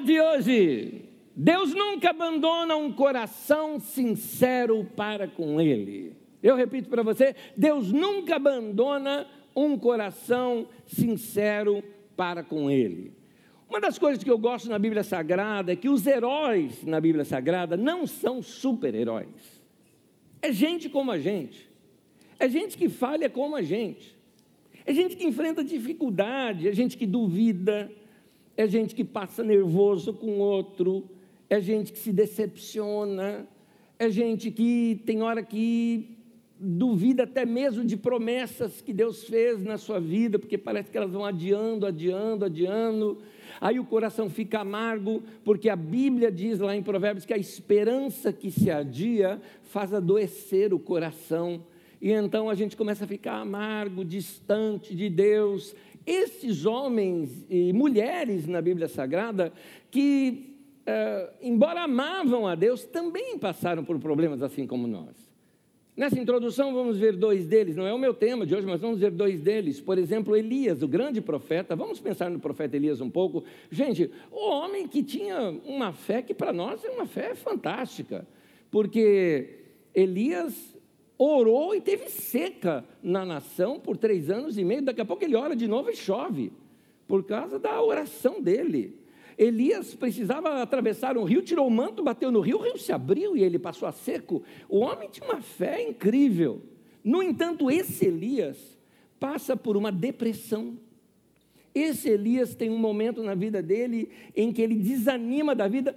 de hoje. Deus nunca abandona um coração sincero para com Ele. Eu repito para você: Deus nunca abandona um coração sincero para com Ele. Uma das coisas que eu gosto na Bíblia Sagrada é que os heróis na Bíblia Sagrada não são super-heróis. É gente como a gente. É gente que falha como a gente. É gente que enfrenta dificuldade, é gente que duvida, é gente que passa nervoso com outro, é gente que se decepciona, é gente que tem hora que duvida até mesmo de promessas que Deus fez na sua vida, porque parece que elas vão adiando, adiando, adiando. Aí o coração fica amargo, porque a Bíblia diz lá em Provérbios que a esperança que se adia faz adoecer o coração. E então a gente começa a ficar amargo, distante de Deus. Esses homens e mulheres na Bíblia Sagrada que, eh, embora amavam a Deus, também passaram por problemas assim como nós. Nessa introdução, vamos ver dois deles, não é o meu tema de hoje, mas vamos ver dois deles. Por exemplo, Elias, o grande profeta. Vamos pensar no profeta Elias um pouco. Gente, o homem que tinha uma fé que para nós é uma fé fantástica, porque Elias orou e teve seca na nação por três anos e meio. Daqui a pouco ele ora de novo e chove, por causa da oração dele. Elias precisava atravessar um rio, tirou o manto, bateu no rio, o rio se abriu e ele passou a seco. O homem tinha uma fé incrível. No entanto, esse Elias passa por uma depressão. Esse Elias tem um momento na vida dele em que ele desanima da vida.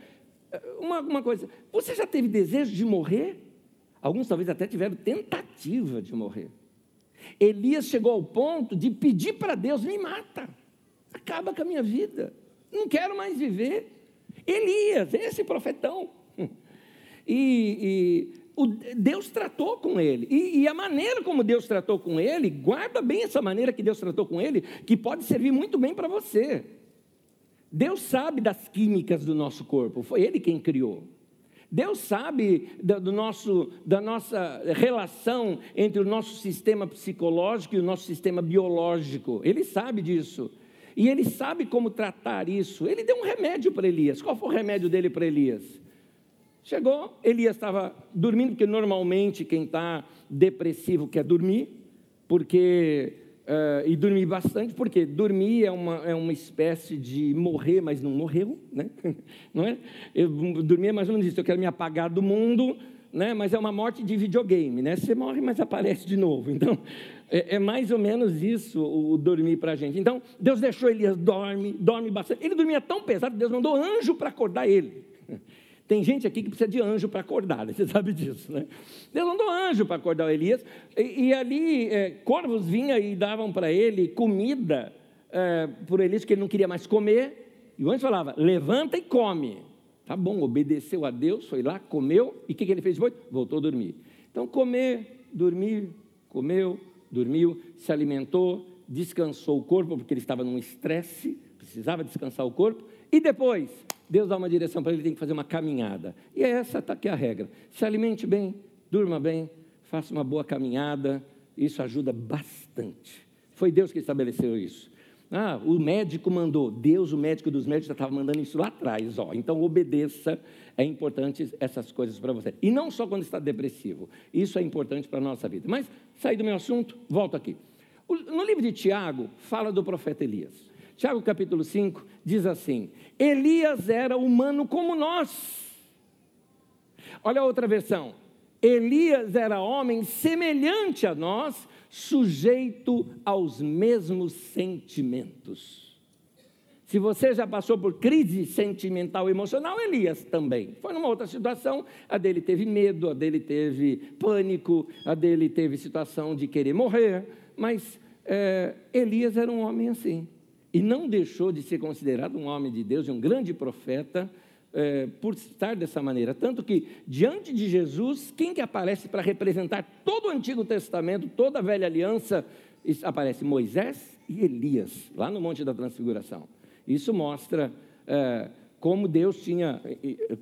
Uma, uma coisa, você já teve desejo de morrer? Alguns talvez até tiveram tentativa de morrer. Elias chegou ao ponto de pedir para Deus: me mata, acaba com a minha vida não quero mais viver. Elias, esse profetão. E, e o, Deus tratou com ele. E, e, a maneira como Deus tratou com ele, guarda bem essa maneira que Deus tratou com ele, que pode servir muito bem para você. Deus sabe das químicas do nosso corpo, foi Ele quem criou. Deus sabe do, nosso, da nossa relação entre o nosso sistema psicológico e o nosso sistema biológico. Ele sabe disso. E ele sabe como tratar isso. Ele deu um remédio para Elias. Qual foi o remédio dele para Elias? Chegou, Elias estava dormindo, porque normalmente quem está depressivo quer dormir, porque. Uh, e dormir bastante, porque dormir é uma, é uma espécie de morrer, mas não morreu, né? não é? Eu, dormir é mais ou menos isso, eu quero me apagar do mundo, né? mas é uma morte de videogame, né? Você morre, mas aparece de novo. Então, é, é mais ou menos isso o dormir para a gente. Então, Deus deixou Elias dorme, dorme bastante. Ele dormia tão pesado, Deus mandou anjo para acordar ele. Tem gente aqui que precisa de anjo para acordar, né? você sabe disso, né? Deus mandou anjo para acordar Elias, e, e ali é, corvos vinham e davam para ele comida é, por Elias, que ele não queria mais comer, e o anjo falava: levanta e come. Tá bom, obedeceu a Deus, foi lá, comeu, e o que, que ele fez depois? Voltou a dormir. Então, comer, dormir, comeu, dormiu, se alimentou, descansou o corpo, porque ele estava num estresse, precisava descansar o corpo, e depois, Deus dá uma direção para ele, ele tem que fazer uma caminhada. E é essa tá aqui a regra. Se alimente bem, durma bem, faça uma boa caminhada, isso ajuda bastante. Foi Deus que estabeleceu isso. Ah, o médico mandou. Deus, o médico dos médicos, já estava mandando isso lá atrás. Ó. Então, obedeça. É importante essas coisas para você. E não só quando está depressivo. Isso é importante para a nossa vida. Mas, saí do meu assunto, volto aqui. No livro de Tiago, fala do profeta Elias. Tiago, capítulo 5, diz assim: Elias era humano como nós. Olha a outra versão. Elias era homem semelhante a nós, sujeito aos mesmos sentimentos. Se você já passou por crise sentimental emocional, Elias também. Foi numa outra situação, a dele teve medo, a dele teve pânico, a dele teve situação de querer morrer, mas é, Elias era um homem assim. E não deixou de ser considerado um homem de Deus, um grande profeta, é, por estar dessa maneira. Tanto que, diante de Jesus, quem que aparece para representar todo o Antigo Testamento, toda a velha aliança, aparece Moisés e Elias, lá no Monte da Transfiguração. Isso mostra é, como Deus tinha,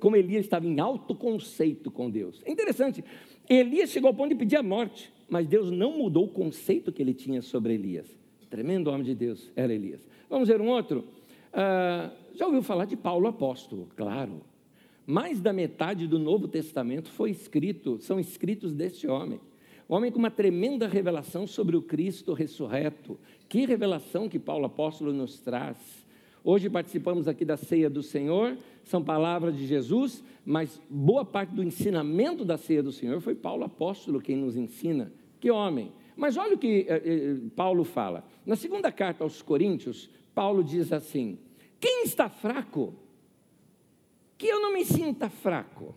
como Elias estava em alto conceito com Deus. É interessante, Elias chegou ao ponto de pedir a morte, mas Deus não mudou o conceito que ele tinha sobre Elias. Tremendo homem de Deus era Elias. Vamos ver um outro. Ah, já ouviu falar de Paulo apóstolo, claro. Mais da metade do Novo Testamento foi escrito, são escritos deste homem. Homem com uma tremenda revelação sobre o Cristo ressurreto. Que revelação que Paulo apóstolo nos traz. Hoje participamos aqui da ceia do Senhor, são palavras de Jesus, mas boa parte do ensinamento da ceia do Senhor foi Paulo apóstolo quem nos ensina. Que homem! Mas olha o que eh, eh, Paulo fala. Na segunda carta aos Coríntios, Paulo diz assim: Quem está fraco? Que eu não me sinta fraco.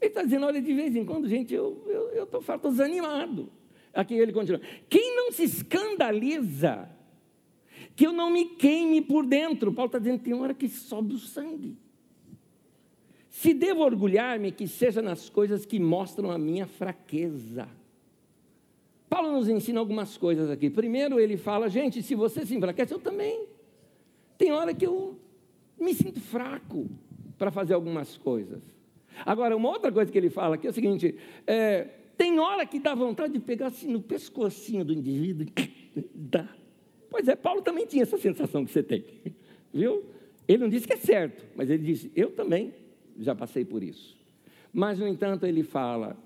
Ele está dizendo, olha, de vez em quando, gente, eu estou tô farto, desanimado. Aqui ele continua. Quem não se escandaliza, que eu não me queime por dentro. Paulo está dizendo, tem hora que sobe o sangue. Se devo orgulhar-me, que seja nas coisas que mostram a minha fraqueza. Paulo nos ensina algumas coisas aqui. Primeiro, ele fala, gente, se você se enfraquece, eu também. Tem hora que eu me sinto fraco para fazer algumas coisas. Agora, uma outra coisa que ele fala aqui é o seguinte: é, tem hora que dá vontade de pegar assim no pescocinho do indivíduo dá. Pois é, Paulo também tinha essa sensação que você tem, viu? Ele não disse que é certo, mas ele disse: eu também já passei por isso. Mas, no entanto, ele fala,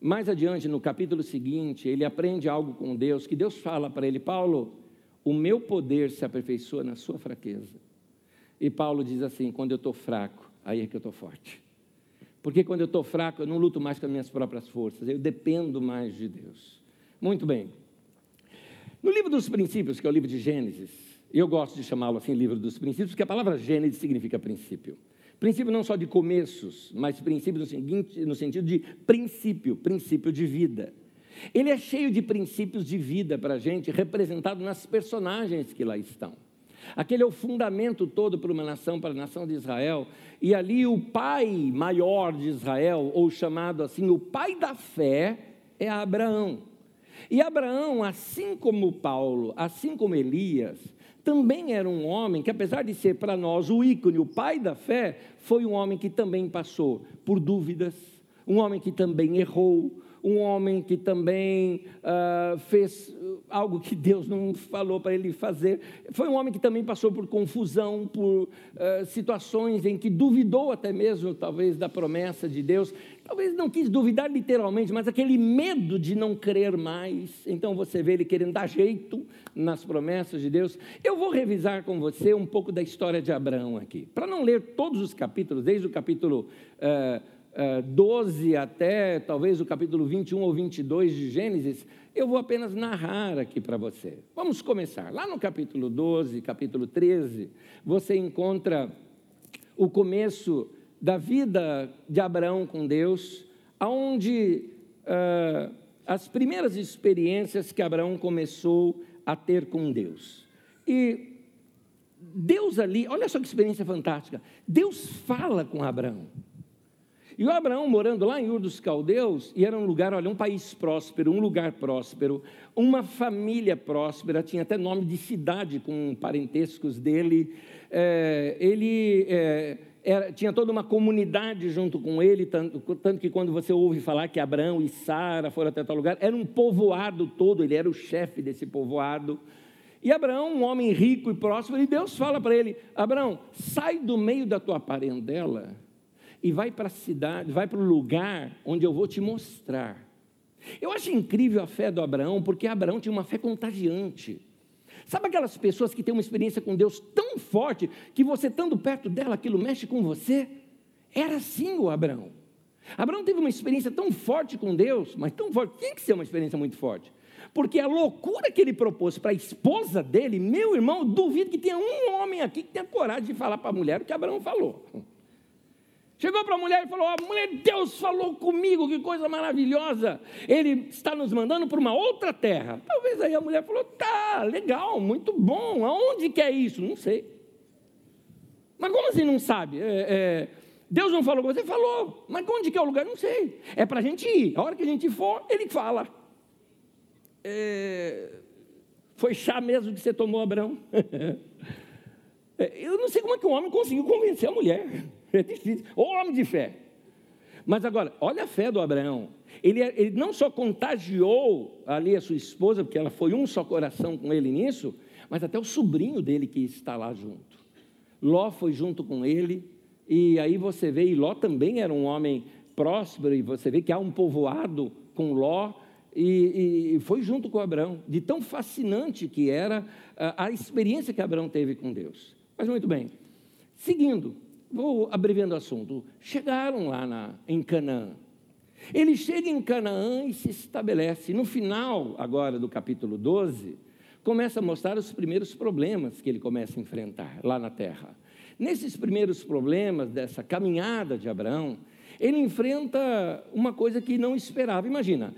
mais adiante, no capítulo seguinte, ele aprende algo com Deus, que Deus fala para ele: Paulo, o meu poder se aperfeiçoa na sua fraqueza. E Paulo diz assim: quando eu estou fraco, aí é que eu estou forte. Porque quando eu estou fraco, eu não luto mais com as minhas próprias forças, eu dependo mais de Deus. Muito bem. No livro dos princípios, que é o livro de Gênesis, eu gosto de chamá-lo assim, livro dos princípios, porque a palavra Gênesis significa princípio. Princípio não só de começos, mas princípio no, seguinte, no sentido de princípio, princípio de vida. Ele é cheio de princípios de vida para a gente, representado nas personagens que lá estão. Aquele é o fundamento todo para uma nação, para a nação de Israel. E ali o pai maior de Israel, ou chamado assim, o pai da fé, é Abraão. E Abraão, assim como Paulo, assim como Elias, também era um homem que, apesar de ser para nós o ícone, o pai da fé, foi um homem que também passou por dúvidas, um homem que também errou, um homem que também uh, fez algo que Deus não falou para ele fazer. Foi um homem que também passou por confusão, por uh, situações em que duvidou até mesmo, talvez, da promessa de Deus. Talvez não quis duvidar literalmente, mas aquele medo de não crer mais. Então você vê ele querendo dar jeito nas promessas de Deus. Eu vou revisar com você um pouco da história de Abraão aqui. Para não ler todos os capítulos, desde o capítulo. Uh, 12 até talvez o capítulo 21 ou 22 de Gênesis, eu vou apenas narrar aqui para você. Vamos começar. Lá no capítulo 12, capítulo 13, você encontra o começo da vida de Abraão com Deus, aonde uh, as primeiras experiências que Abraão começou a ter com Deus. E Deus ali, olha só que experiência fantástica. Deus fala com Abraão. E o Abraão morando lá em Ur dos Caldeus, e era um lugar, olha, um país próspero, um lugar próspero, uma família próspera, tinha até nome de cidade com parentescos dele. É, ele é, era, tinha toda uma comunidade junto com ele, tanto, tanto, que quando você ouve falar que Abraão e Sara foram até tal lugar, era um povoado todo, ele era o chefe desse povoado. E Abraão, um homem rico e próspero, e Deus fala para ele: Abraão, sai do meio da tua parentela e vai para a cidade, vai para o lugar onde eu vou te mostrar. Eu acho incrível a fé do Abraão, porque Abraão tinha uma fé contagiante. Sabe aquelas pessoas que têm uma experiência com Deus tão forte que você estando perto dela, aquilo mexe com você? Era assim o Abraão. Abraão teve uma experiência tão forte com Deus, mas tão forte, tinha que ser uma experiência muito forte. Porque a loucura que ele propôs para a esposa dele, meu irmão, duvido que tenha um homem aqui que tenha coragem de falar para a mulher o que Abraão falou. Chegou para a mulher e falou: oh, mulher, Deus falou comigo, que coisa maravilhosa. Ele está nos mandando para uma outra terra. Talvez aí a mulher falou: tá, legal, muito bom. Aonde que é isso? Não sei. Mas como assim não sabe? É, é, Deus não falou com você? Falou. Mas onde que é o lugar? Não sei. É para a gente ir. A hora que a gente for, ele fala. É, foi chá mesmo que você tomou, Abraão? É, eu não sei como é que um homem conseguiu convencer a mulher. É difícil. Ô homem de fé. Mas agora, olha a fé do Abraão. Ele, ele não só contagiou ali a sua esposa, porque ela foi um só coração com ele nisso, mas até o sobrinho dele que está lá junto. Ló foi junto com ele, e aí você vê, e Ló também era um homem próspero, e você vê que há um povoado com Ló, e, e foi junto com Abraão, de tão fascinante que era a, a experiência que Abraão teve com Deus. Mas muito bem, seguindo, vou abreviando o assunto. Chegaram lá na, em Canaã. Ele chega em Canaã e se estabelece. No final, agora do capítulo 12, começa a mostrar os primeiros problemas que ele começa a enfrentar lá na terra. Nesses primeiros problemas dessa caminhada de Abraão, ele enfrenta uma coisa que não esperava. Imagina,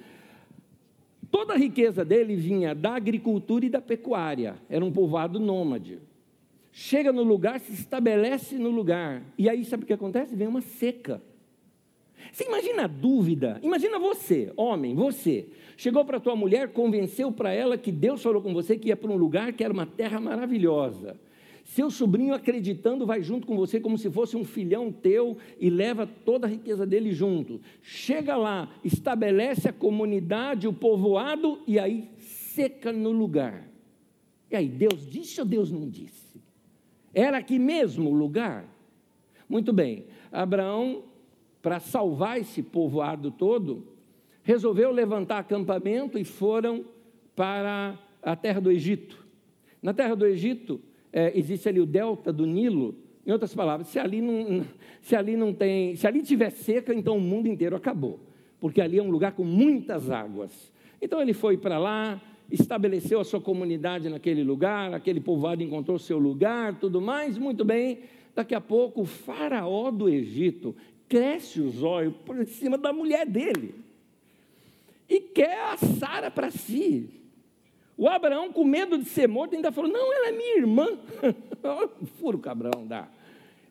toda a riqueza dele vinha da agricultura e da pecuária, era um povoado nômade. Chega no lugar, se estabelece no lugar, e aí sabe o que acontece? Vem uma seca. Você imagina a dúvida? Imagina você, homem, você. Chegou para tua mulher, convenceu para ela que Deus falou com você que ia para um lugar que era uma terra maravilhosa. Seu sobrinho acreditando vai junto com você como se fosse um filhão teu e leva toda a riqueza dele junto. Chega lá, estabelece a comunidade, o povoado e aí seca no lugar. E aí, Deus disse ou Deus não disse? Era aqui mesmo o lugar? Muito bem, Abraão, para salvar esse povoado todo, resolveu levantar acampamento e foram para a terra do Egito. Na terra do Egito, é, existe ali o delta do Nilo. Em outras palavras, se ali não, se ali não tem, se ali tiver seca, então o mundo inteiro acabou, porque ali é um lugar com muitas águas. Então ele foi para lá, estabeleceu a sua comunidade naquele lugar, aquele povoado encontrou seu lugar, tudo mais, muito bem. Daqui a pouco, o faraó do Egito cresce os olhos por cima da mulher dele e quer a Sara para si. O Abraão, com medo de ser morto, ainda falou: Não, ela é minha irmã. Furo que Abraão dá.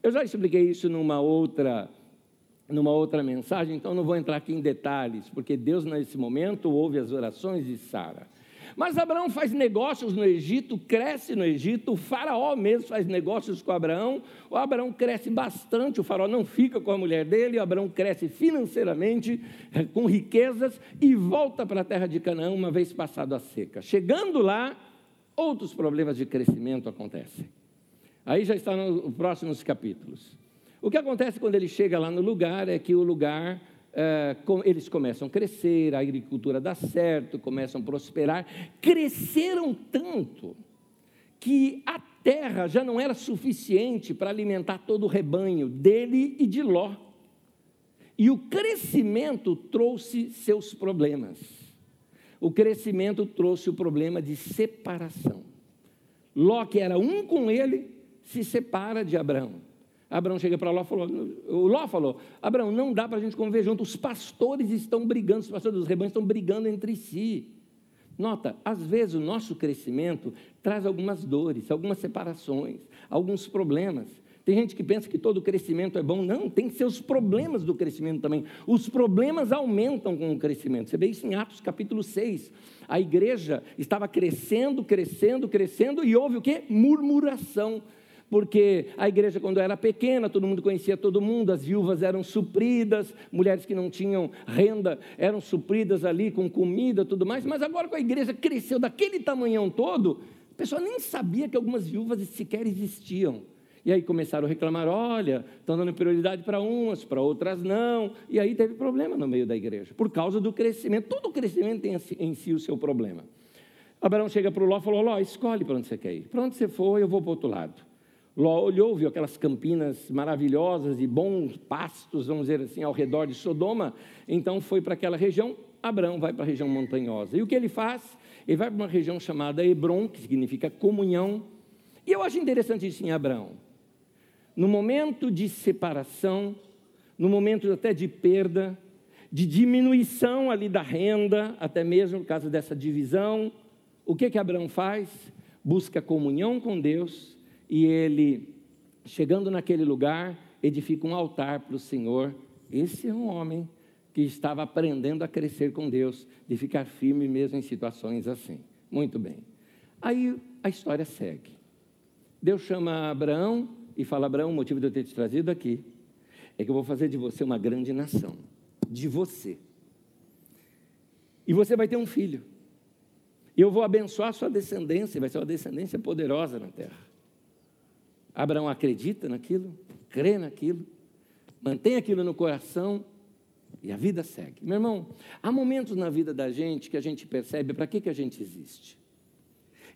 Eu já expliquei isso numa outra, numa outra mensagem, então não vou entrar aqui em detalhes, porque Deus, nesse momento, ouve as orações de Sara. Mas Abraão faz negócios no Egito, cresce no Egito, o faraó mesmo faz negócios com Abraão, o Abraão cresce bastante, o faraó não fica com a mulher dele, o Abraão cresce financeiramente, eh, com riquezas, e volta para a terra de Canaã uma vez passado a seca. Chegando lá, outros problemas de crescimento acontecem. Aí já está nos próximos capítulos. O que acontece quando ele chega lá no lugar é que o lugar é, eles começam a crescer, a agricultura dá certo, começam a prosperar. Cresceram tanto que a terra já não era suficiente para alimentar todo o rebanho dele e de Ló. E o crescimento trouxe seus problemas. O crescimento trouxe o problema de separação. Ló, que era um com ele, se separa de Abraão. Abraão chega para Ló e falou: o Ló falou, Abraão, não dá para a gente conviver junto, os pastores estão brigando, os pastores dos rebanhos estão brigando entre si. Nota, às vezes o nosso crescimento traz algumas dores, algumas separações, alguns problemas. Tem gente que pensa que todo crescimento é bom. Não, tem seus problemas do crescimento também. Os problemas aumentam com o crescimento. Você vê isso em Atos capítulo 6. A igreja estava crescendo, crescendo, crescendo, e houve o quê? Murmuração porque a igreja, quando era pequena, todo mundo conhecia todo mundo, as viúvas eram supridas, mulheres que não tinham renda eram supridas ali com comida tudo mais, mas agora com a igreja cresceu daquele tamanhão todo, a pessoa nem sabia que algumas viúvas sequer existiam. E aí começaram a reclamar: olha, estão dando prioridade para umas, para outras não. E aí teve problema no meio da igreja, por causa do crescimento. Todo crescimento tem em si o seu problema. Abraão chega para o Ló e falou: Ló, escolhe para onde você quer ir. Para onde você for, eu vou para o outro lado. Ló olhou, viu aquelas campinas maravilhosas e bons pastos, vamos dizer assim, ao redor de Sodoma, então foi para aquela região. Abraão vai para a região montanhosa. E o que ele faz? Ele vai para uma região chamada Hebron, que significa comunhão. E eu acho interessante isso em Abraão. No momento de separação, no momento até de perda, de diminuição ali da renda, até mesmo por causa dessa divisão, o que que Abraão faz? Busca comunhão com Deus e ele, chegando naquele lugar, edifica um altar para o Senhor. Esse é um homem que estava aprendendo a crescer com Deus, de ficar firme mesmo em situações assim. Muito bem. Aí a história segue. Deus chama Abraão e fala: Abraão, o motivo de eu ter te trazido aqui é que eu vou fazer de você uma grande nação. De você. E você vai ter um filho. E eu vou abençoar a sua descendência, vai ser uma descendência poderosa na terra. Abraão acredita naquilo, crê naquilo, mantém aquilo no coração e a vida segue. Meu irmão, há momentos na vida da gente que a gente percebe para que, que a gente existe.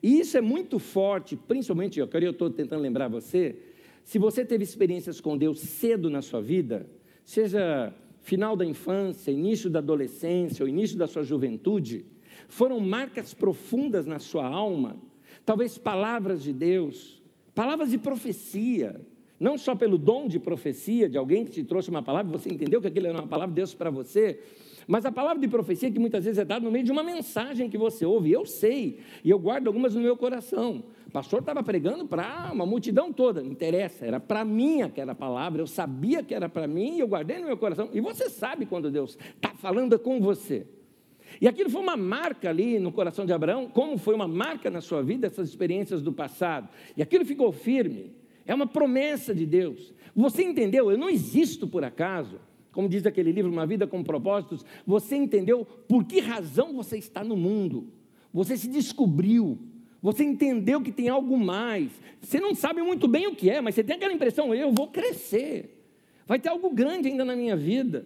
E isso é muito forte, principalmente, eu estou tentando lembrar você, se você teve experiências com Deus cedo na sua vida, seja final da infância, início da adolescência ou início da sua juventude, foram marcas profundas na sua alma, talvez palavras de Deus, palavras de profecia, não só pelo dom de profecia de alguém que te trouxe uma palavra, você entendeu que aquilo era uma palavra de Deus para você, mas a palavra de profecia que muitas vezes é dada no meio de uma mensagem que você ouve, eu sei, e eu guardo algumas no meu coração. O pastor estava pregando para uma multidão toda, não interessa, era para mim aquela palavra, eu sabia que era para mim e eu guardei no meu coração. E você sabe quando Deus está falando com você. E aquilo foi uma marca ali no coração de Abraão, como foi uma marca na sua vida essas experiências do passado. E aquilo ficou firme. É uma promessa de Deus. Você entendeu? Eu não existo por acaso. Como diz aquele livro, Uma Vida com Propósitos. Você entendeu por que razão você está no mundo. Você se descobriu. Você entendeu que tem algo mais. Você não sabe muito bem o que é, mas você tem aquela impressão: eu vou crescer. Vai ter algo grande ainda na minha vida.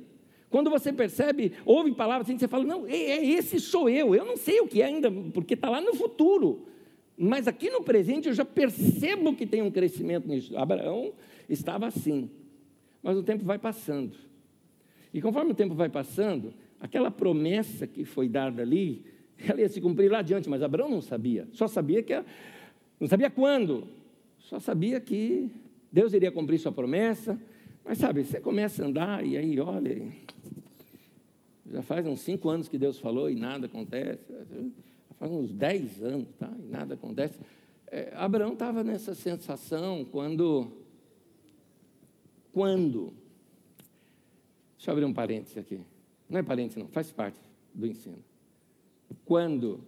Quando você percebe, ouve palavras assim, você fala: não, é, é esse sou eu. Eu não sei o que é ainda, porque está lá no futuro. Mas aqui no presente eu já percebo que tem um crescimento nisso. Abraão estava assim. Mas o tempo vai passando. E conforme o tempo vai passando, aquela promessa que foi dada ali, ela ia se cumprir lá adiante, mas Abraão não sabia. Só sabia que não sabia quando. Só sabia que Deus iria cumprir sua promessa. Mas sabe, você começa a andar e aí, olha, já faz uns cinco anos que Deus falou e nada acontece faz uns 10 anos, tá? e nada acontece. É, Abraão estava nessa sensação quando, quando, deixa eu abrir um parênteses aqui, não é parênteses não, faz parte do ensino. Quando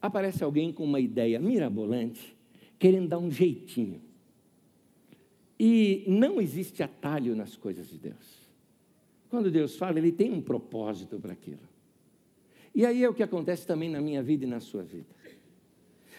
aparece alguém com uma ideia mirabolante, querendo dar um jeitinho, e não existe atalho nas coisas de Deus. Quando Deus fala, Ele tem um propósito para aquilo. E aí é o que acontece também na minha vida e na sua vida.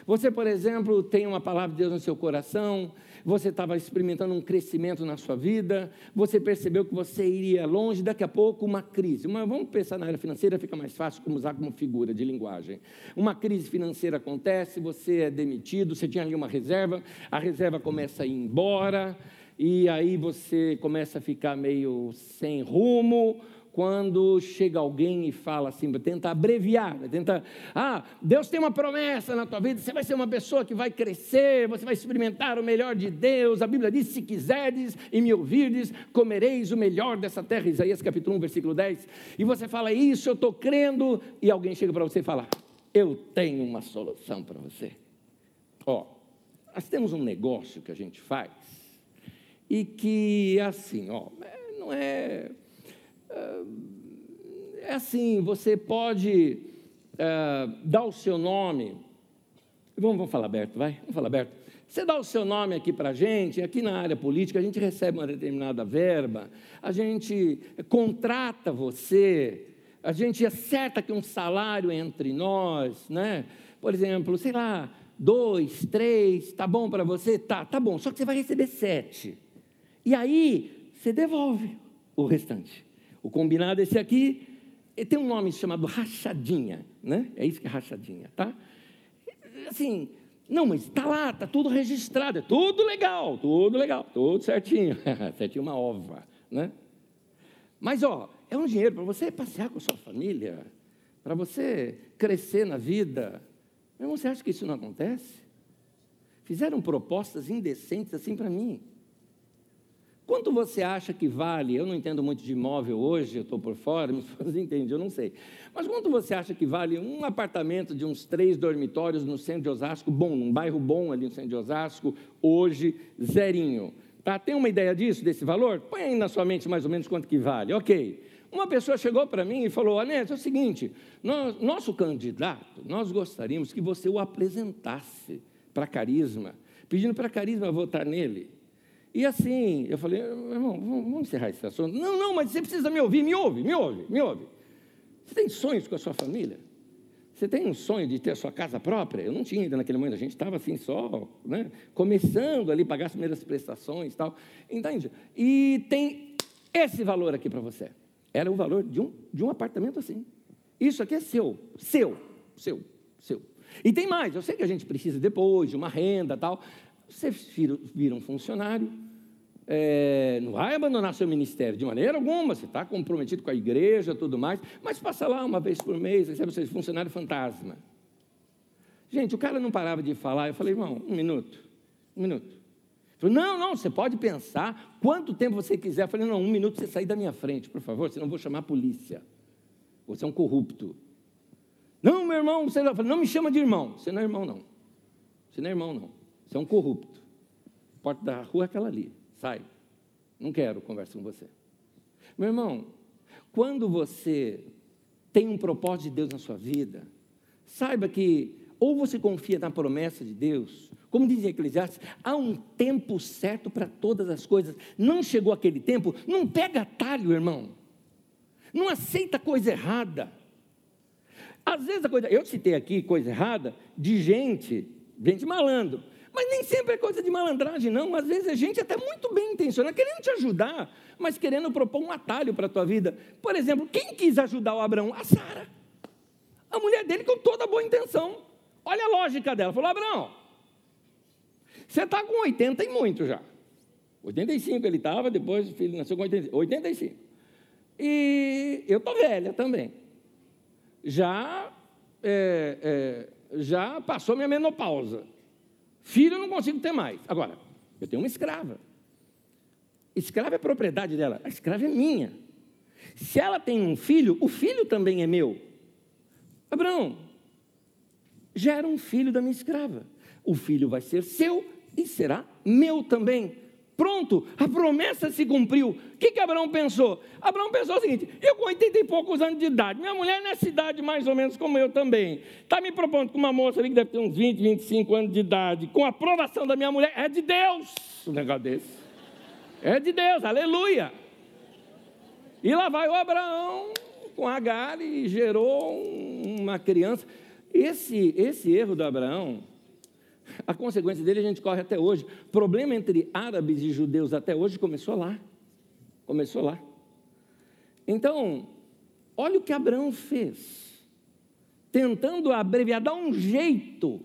Você, por exemplo, tem uma palavra de Deus no seu coração, você estava experimentando um crescimento na sua vida, você percebeu que você iria longe, daqui a pouco uma crise. Uma, vamos pensar na área financeira, fica mais fácil como usar como figura de linguagem. Uma crise financeira acontece, você é demitido, você tinha ali uma reserva, a reserva começa a ir embora, e aí você começa a ficar meio sem rumo, quando chega alguém e fala assim, tenta abreviar, tenta, ah, Deus tem uma promessa na tua vida, você vai ser uma pessoa que vai crescer, você vai experimentar o melhor de Deus. A Bíblia diz: se quiserdes e me ouvirdes, comereis o melhor dessa terra. Isaías capítulo 1, versículo 10. E você fala isso, eu estou crendo, e alguém chega para você e fala: eu tenho uma solução para você. Ó, nós temos um negócio que a gente faz e que é assim, ó, não é é assim, você pode é, dar o seu nome. Vamos, vamos falar aberto, vai? Vamos falar aberto. Você dá o seu nome aqui para a gente, aqui na área política, a gente recebe uma determinada verba, a gente contrata você, a gente acerta aqui um salário entre nós, né? Por exemplo, sei lá, dois, três, tá bom para você? Tá, tá bom, só que você vai receber sete. E aí, você devolve o restante. O combinado é esse aqui, tem um nome chamado rachadinha, né? É isso que é rachadinha, tá? Assim, não, mas está lá, está tudo registrado, é tudo legal, tudo legal, tudo certinho. certinho uma ova, né? Mas, ó, é um dinheiro para você passear com sua família, para você crescer na vida. Mas você acha que isso não acontece? Fizeram propostas indecentes assim para mim. Quanto você acha que vale? Eu não entendo muito de imóvel hoje, eu estou por fora, me esposa entende, eu não sei. Mas quanto você acha que vale um apartamento de uns três dormitórios no centro de Osasco, bom, num bairro bom ali no centro de Osasco, hoje, zerinho? Tá? Tem uma ideia disso, desse valor? Põe aí na sua mente mais ou menos quanto que vale. Ok. Uma pessoa chegou para mim e falou: Anésio, é o seguinte, nós, nosso candidato, nós gostaríamos que você o apresentasse para Carisma, pedindo para Carisma votar nele. E assim, eu falei, irmão, vamos encerrar esse assunto. Não, não, mas você precisa me ouvir, me ouve, me ouve, me ouve. Você tem sonhos com a sua família? Você tem um sonho de ter a sua casa própria? Eu não tinha ainda naquele momento, a gente estava assim só, né? começando ali, pagar as primeiras prestações e tal. Entende? E tem esse valor aqui para você. Era o valor de um, de um apartamento assim. Isso aqui é seu, seu, seu, seu. E tem mais, eu sei que a gente precisa depois de uma renda tal. Você vira um funcionário, é, não vai abandonar seu ministério de maneira alguma, você está comprometido com a igreja tudo mais, mas passa lá uma vez por mês, recebe você funcionário fantasma. Gente, o cara não parava de falar, eu falei, irmão, um minuto, um minuto. Falei, não, não, você pode pensar quanto tempo você quiser. Eu falei, não, um minuto você sair da minha frente, por favor, senão eu vou chamar a polícia. Você é um corrupto. Não, meu irmão, você não, não me chama de irmão. Você não é irmão, não. Você não é irmão, não. Você é um corrupto. A porta da rua é aquela ali. Sai. Não quero conversa com você. Meu irmão, quando você tem um propósito de Deus na sua vida, saiba que ou você confia na promessa de Deus, como diz em Eclesiastes, há um tempo certo para todas as coisas. Não chegou aquele tempo, não pega atalho, irmão. Não aceita coisa errada. Às vezes a coisa, eu citei aqui coisa errada de gente, gente malandro. Mas nem sempre é coisa de malandragem, não. Às vezes é gente até muito bem intencionada, querendo te ajudar, mas querendo propor um atalho para a tua vida. Por exemplo, quem quis ajudar o Abraão? A Sara. A mulher dele com toda boa intenção. Olha a lógica dela. Falou, Abraão, você está com 80 e muito já. 85 ele estava, depois o filho nasceu com 85. E eu estou velha também. Já, é, é, já passou minha menopausa. Filho eu não consigo ter mais. Agora, eu tenho uma escrava. Escrava é propriedade dela, a escrava é minha. Se ela tem um filho, o filho também é meu. Abraão, gera um filho da minha escrava. O filho vai ser seu e será meu também. Pronto, a promessa se cumpriu. O que, que Abraão pensou? Abraão pensou o seguinte: eu com 80 e poucos anos de idade, minha mulher nessa idade mais ou menos como eu também, está me propondo com uma moça ali que deve ter uns 20, 25 anos de idade, com a aprovação da minha mulher, é de Deus um negócio desse. É de Deus, aleluia. E lá vai o Abraão com Agar e gerou uma criança. Esse, esse erro do Abraão a consequência dele a gente corre até hoje. O problema entre árabes e judeus até hoje começou lá. Começou lá. Então, olha o que Abraão fez. Tentando abreviar, dar um jeito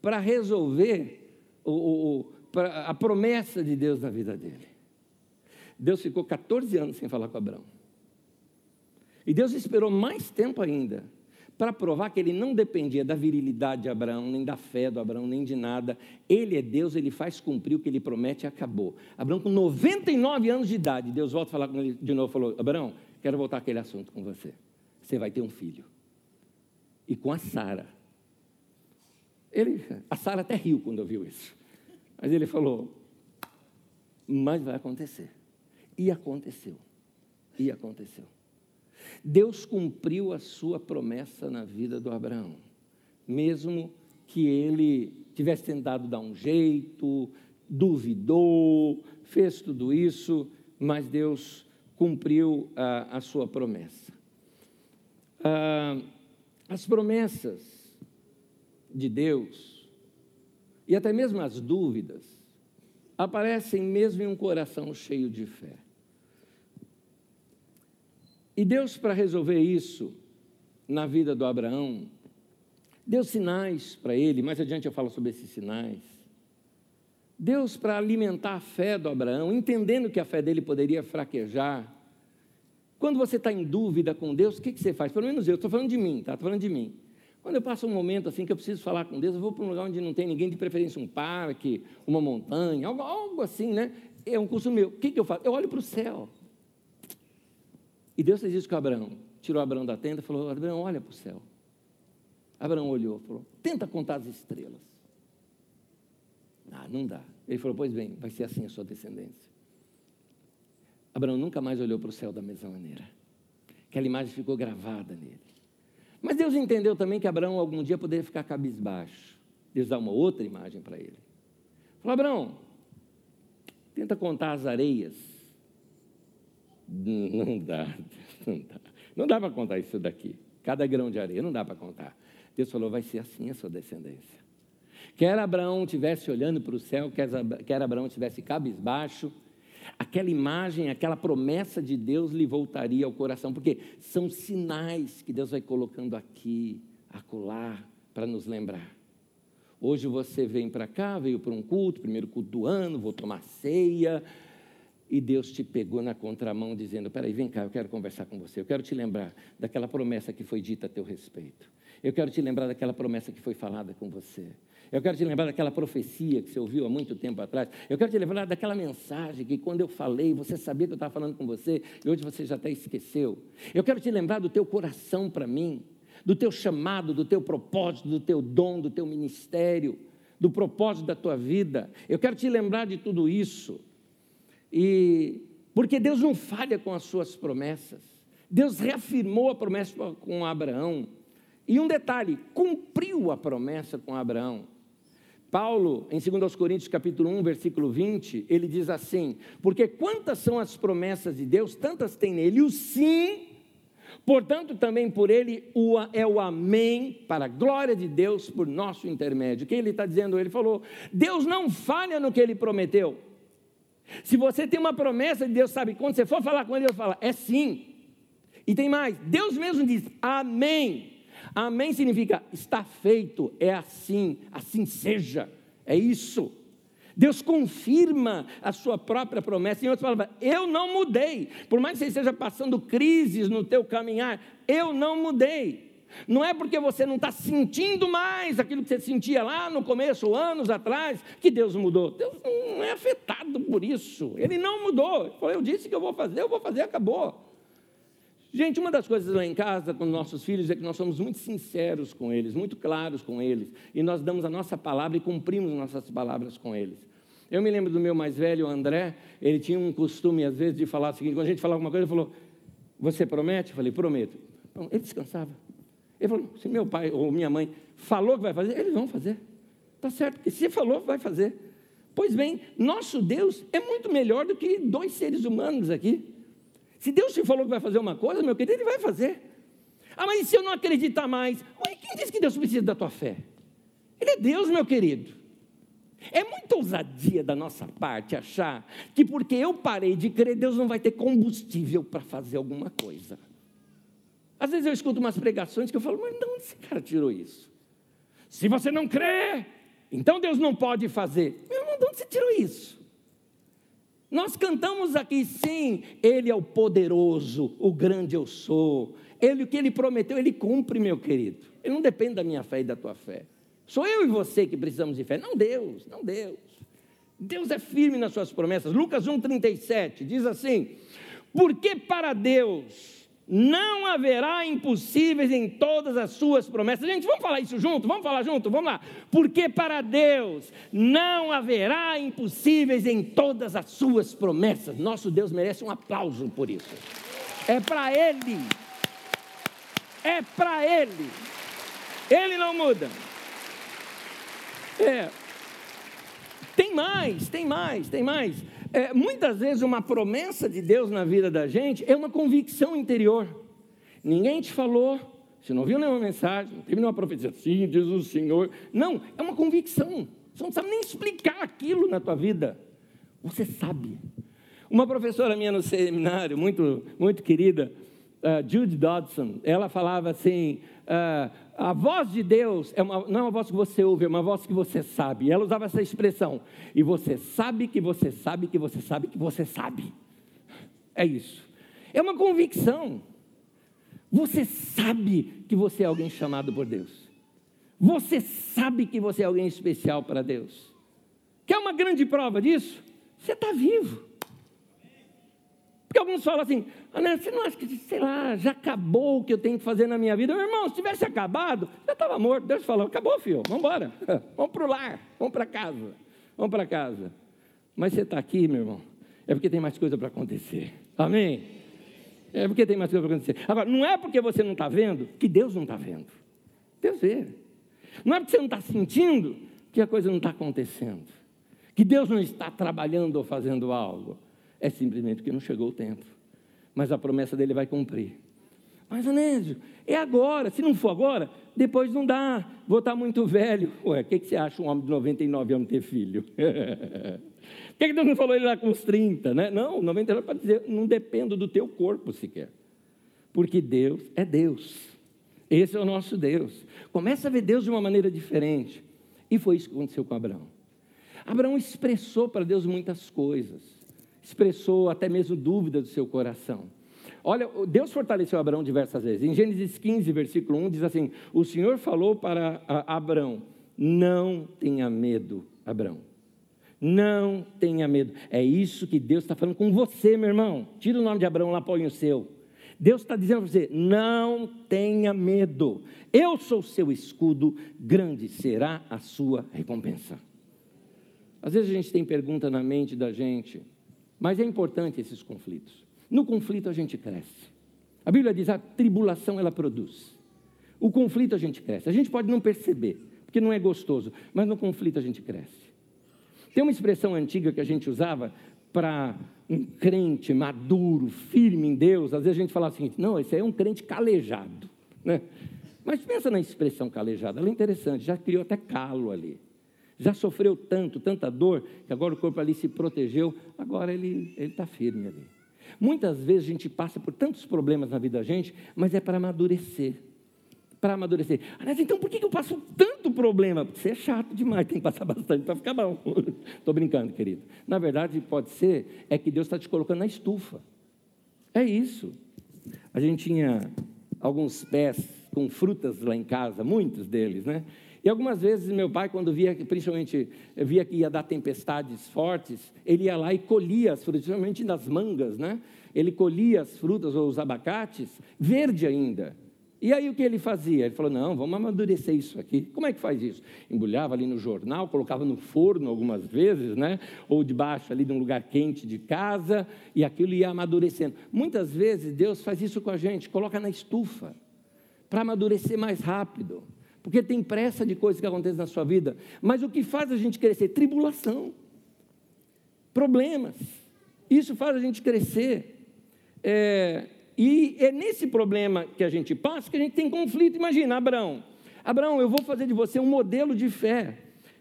para resolver o, o, a promessa de Deus na vida dele. Deus ficou 14 anos sem falar com Abraão. E Deus esperou mais tempo ainda para provar que ele não dependia da virilidade de Abraão, nem da fé do Abraão, nem de nada. Ele é Deus, ele faz cumprir o que ele promete e acabou. Abraão, com 99 anos de idade, Deus volta a falar com ele de novo, falou: Abraão, quero voltar aquele assunto com você. Você vai ter um filho. E com a Sara. Ele, a Sara até riu quando ouviu isso. Mas ele falou: Mas vai acontecer. E aconteceu. E aconteceu. Deus cumpriu a sua promessa na vida do Abraão, mesmo que ele tivesse tentado dar um jeito, duvidou, fez tudo isso, mas Deus cumpriu a, a sua promessa. Ah, as promessas de Deus, e até mesmo as dúvidas, aparecem mesmo em um coração cheio de fé. E Deus, para resolver isso na vida do Abraão, deu sinais para ele, mais adiante eu falo sobre esses sinais. Deus, para alimentar a fé do Abraão, entendendo que a fé dele poderia fraquejar. Quando você está em dúvida com Deus, o que, que você faz? Pelo menos eu, estou falando de mim, tá? Estou falando de mim. Quando eu passo um momento assim que eu preciso falar com Deus, eu vou para um lugar onde não tem ninguém, de preferência um parque, uma montanha, algo, algo assim, né? É um curso meu. O que, que eu faço? Eu olho para o céu. E Deus fez isso com Abraão. Tirou Abraão da tenda e falou: Abraão, olha para o céu. Abraão olhou e falou: tenta contar as estrelas. Ah, não dá. Ele falou: pois bem, vai ser assim a sua descendência. Abraão nunca mais olhou para o céu da mesma maneira. Aquela imagem ficou gravada nele. Mas Deus entendeu também que Abraão algum dia poderia ficar cabisbaixo. Deus dá uma outra imagem para ele. Falou: Abraão, tenta contar as areias não dá, não dá. Não dá para contar isso daqui. cada grão de areia, não dá para contar. Deus falou: vai ser assim a sua descendência. Quer Abraão estivesse olhando para o céu, quer Abraão estivesse cabisbaixo, aquela imagem, aquela promessa de Deus lhe voltaria ao coração, porque são sinais que Deus vai colocando aqui, acolá, para nos lembrar. Hoje você vem para cá, veio para um culto, primeiro culto do ano, vou tomar ceia, e Deus te pegou na contramão, dizendo: Peraí, vem cá, eu quero conversar com você, eu quero te lembrar daquela promessa que foi dita a teu respeito, eu quero te lembrar daquela promessa que foi falada com você. Eu quero te lembrar daquela profecia que você ouviu há muito tempo atrás. Eu quero te lembrar daquela mensagem que quando eu falei, você sabia que eu estava falando com você e hoje você já até esqueceu. Eu quero te lembrar do teu coração para mim, do teu chamado, do teu propósito, do teu dom, do teu ministério, do propósito da tua vida. Eu quero te lembrar de tudo isso. E porque Deus não falha com as suas promessas. Deus reafirmou a promessa com Abraão. E um detalhe, cumpriu a promessa com Abraão. Paulo, em 2 Coríntios capítulo 1, versículo 20, ele diz assim: Porque quantas são as promessas de Deus, tantas tem nele o sim, portanto também por ele o, é o amém, para a glória de Deus, por nosso intermédio. O que ele está dizendo? Ele falou: Deus não falha no que ele prometeu. Se você tem uma promessa de Deus, sabe, quando você for falar com ele, ele fala, é sim. E tem mais, Deus mesmo diz, amém. Amém significa está feito, é assim, assim seja, é isso. Deus confirma a sua própria promessa. Em outras palavras, eu não mudei. Por mais que você esteja passando crises no teu caminhar, eu não mudei. Não é porque você não está sentindo mais aquilo que você sentia lá no começo, anos atrás, que Deus mudou. Deus não é afetado por isso. Ele não mudou. Ele falou, eu disse que eu vou fazer, eu vou fazer, acabou. Gente, uma das coisas lá em casa com nossos filhos é que nós somos muito sinceros com eles, muito claros com eles, e nós damos a nossa palavra e cumprimos nossas palavras com eles. Eu me lembro do meu mais velho, André, ele tinha um costume, às vezes, de falar o seguinte: quando a gente falava alguma coisa, ele falou: Você promete? Eu falei: Prometo. Ele descansava. Ele falou: Se meu pai ou minha mãe falou que vai fazer, eles vão fazer. Está certo, porque se falou, vai fazer. Pois bem, nosso Deus é muito melhor do que dois seres humanos aqui. Se Deus te falou que vai fazer uma coisa, meu querido, Ele vai fazer. Ah, mas e se eu não acreditar mais? Ué, quem disse que Deus precisa da tua fé? Ele é Deus, meu querido. É muita ousadia da nossa parte achar que porque eu parei de crer, Deus não vai ter combustível para fazer alguma coisa. Às vezes eu escuto umas pregações que eu falo, mas de onde esse cara tirou isso? Se você não crê, então Deus não pode fazer. Meu irmão, de onde você tirou isso? Nós cantamos aqui, sim, Ele é o poderoso, o grande eu sou. Ele, o que Ele prometeu, Ele cumpre, meu querido. Ele não depende da minha fé e da tua fé. Sou eu e você que precisamos de fé, não Deus, não Deus. Deus é firme nas suas promessas. Lucas 1,37 diz assim: Porque para Deus não haverá impossíveis em todas as suas promessas. Gente, vamos falar isso junto? Vamos falar junto? Vamos lá. Porque para Deus não haverá impossíveis em todas as suas promessas. Nosso Deus merece um aplauso por isso. É para Ele. É para Ele. Ele não muda. É. Tem mais, tem mais, tem mais é, muitas vezes uma promessa de Deus na vida da gente é uma convicção interior. Ninguém te falou, você não viu nenhuma mensagem, não teve nenhuma profecia, sim, diz o Senhor. Não, é uma convicção. Você não sabe nem explicar aquilo na tua vida. Você sabe. Uma professora minha no seminário, muito, muito querida, uh, Jude Dodson, ela falava assim: uh, a voz de Deus é uma, não é uma voz que você ouve, é uma voz que você sabe. Ela usava essa expressão. E você sabe que você sabe que você sabe que você sabe. É isso. É uma convicção. Você sabe que você é alguém chamado por Deus. Você sabe que você é alguém especial para Deus. Quer uma grande prova disso? Você está vivo. Porque alguns falam assim, ah, você não acha que, sei lá, já acabou o que eu tenho que fazer na minha vida? Meu irmão, se tivesse acabado, já estava morto. Deus falou, acabou, filho, vamos embora. vamos para o lar, vamos para casa. Vamos para casa. Mas você está aqui, meu irmão, é porque tem mais coisa para acontecer. Amém? É porque tem mais coisa para acontecer. Agora, não é porque você não está vendo que Deus não está vendo. Deus vê. Não é porque você não está sentindo que a coisa não está acontecendo. Que Deus não está trabalhando ou fazendo algo. É simplesmente porque não chegou o tempo. Mas a promessa dele vai cumprir. Mas, Anésio, é agora. Se não for agora, depois não dá. Vou estar muito velho. Ué, o que, que você acha um homem de 99 anos ter filho? Por que, que Deus não falou ele lá com uns 30, né? Não, 99 para dizer, não dependo do teu corpo sequer. Porque Deus é Deus. Esse é o nosso Deus. Começa a ver Deus de uma maneira diferente. E foi isso que aconteceu com Abraão. Abraão expressou para Deus muitas coisas. Expressou até mesmo dúvida do seu coração. Olha, Deus fortaleceu Abraão diversas vezes. Em Gênesis 15, versículo 1, diz assim: O Senhor falou para Abraão: Não tenha medo, Abraão. Não tenha medo. É isso que Deus está falando com você, meu irmão. Tira o nome de Abraão lá, põe o seu. Deus está dizendo para você: não tenha medo. Eu sou seu escudo, grande será a sua recompensa. Às vezes a gente tem pergunta na mente da gente, mas é importante esses conflitos. No conflito a gente cresce. A Bíblia diz: a tribulação ela produz. O conflito a gente cresce. A gente pode não perceber, porque não é gostoso, mas no conflito a gente cresce. Tem uma expressão antiga que a gente usava para um crente maduro, firme em Deus. Às vezes a gente fala assim: não, esse aí é um crente calejado. Né? Mas pensa na expressão calejado, ela é interessante, já criou até calo ali. Já sofreu tanto, tanta dor, que agora o corpo ali se protegeu, agora ele está firme ali. Muitas vezes a gente passa por tantos problemas na vida da gente, mas é para amadurecer. Para amadurecer. Aliás, então por que eu passo tanto problema? Porque você é chato demais, tem que passar bastante para ficar bom. Estou brincando, querido. Na verdade, pode ser, é que Deus está te colocando na estufa. É isso. A gente tinha alguns pés com frutas lá em casa, muitos deles, né? E algumas vezes meu pai, quando via, principalmente, via que ia dar tempestades fortes, ele ia lá e colhia as frutas, principalmente das mangas, né? Ele colhia as frutas ou os abacates, verde ainda. E aí o que ele fazia? Ele falou: não, vamos amadurecer isso aqui. Como é que faz isso? Embrulhava ali no jornal, colocava no forno algumas vezes, né? Ou debaixo ali de um lugar quente de casa, e aquilo ia amadurecendo. Muitas vezes Deus faz isso com a gente, coloca na estufa, para amadurecer mais rápido porque tem pressa de coisas que acontecem na sua vida. Mas o que faz a gente crescer? Tribulação, problemas. Isso faz a gente crescer. É, e é nesse problema que a gente passa que a gente tem conflito. Imagina, Abraão. Abraão, eu vou fazer de você um modelo de fé.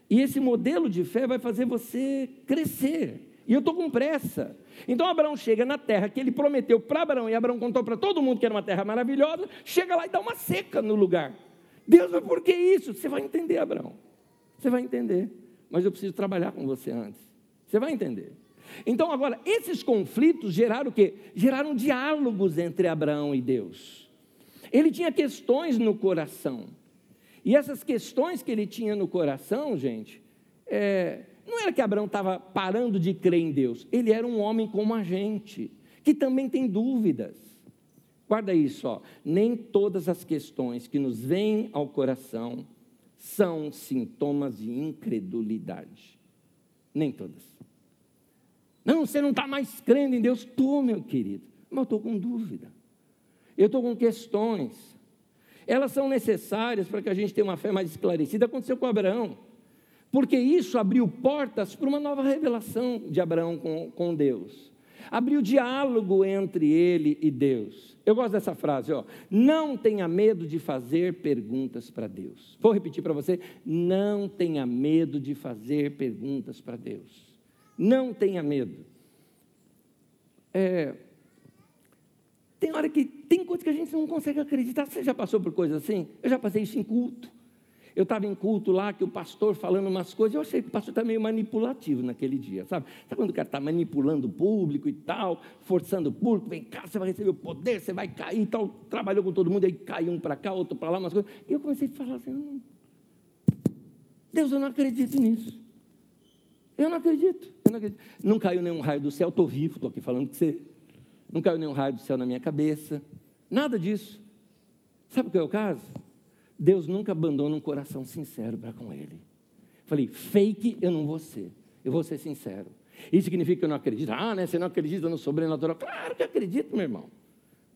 E esse modelo de fé vai fazer você crescer. E eu estou com pressa. Então Abraão chega na terra que ele prometeu para Abraão, e Abraão contou para todo mundo que era uma terra maravilhosa, chega lá e dá uma seca no lugar. Deus, mas por que isso? Você vai entender, Abraão. Você vai entender. Mas eu preciso trabalhar com você antes. Você vai entender. Então, agora, esses conflitos geraram o quê? Geraram diálogos entre Abraão e Deus. Ele tinha questões no coração. E essas questões que ele tinha no coração, gente, é, não era que Abraão estava parando de crer em Deus. Ele era um homem como a gente, que também tem dúvidas. Guarda isso, ó. Nem todas as questões que nos vêm ao coração são sintomas de incredulidade. Nem todas. Não, você não está mais crendo em Deus. Estou, meu querido. Mas eu estou com dúvida. Eu estou com questões. Elas são necessárias para que a gente tenha uma fé mais esclarecida. Aconteceu com Abraão. Porque isso abriu portas para uma nova revelação de Abraão com, com Deus abriu diálogo entre ele e Deus. Eu gosto dessa frase, ó. Não tenha medo de fazer perguntas para Deus. Vou repetir para você: não tenha medo de fazer perguntas para Deus. Não tenha medo. É, tem hora que tem coisas que a gente não consegue acreditar. Você já passou por coisas assim? Eu já passei isso em culto. Eu estava em culto lá, que o pastor falando umas coisas, eu achei que o pastor está meio manipulativo naquele dia, sabe? Sabe quando o cara está manipulando o público e tal, forçando o público, vem cá, você vai receber o poder, você vai cair e tal. Trabalhou com todo mundo, aí caiu um para cá, outro para lá, umas coisas. E eu comecei a falar assim, hum, Deus, eu não acredito nisso. Eu não acredito, eu não acredito. Não caiu nenhum raio do céu, estou vivo, estou aqui falando com você. Não caiu nenhum raio do céu na minha cabeça. Nada disso. Sabe o que é o caso? Deus nunca abandona um coração sincero para com Ele. Falei, fake eu não vou ser, eu vou ser sincero. Isso significa que eu não acredito. Ah, né? Você não acredita no sobrenatural? Claro que acredito, meu irmão.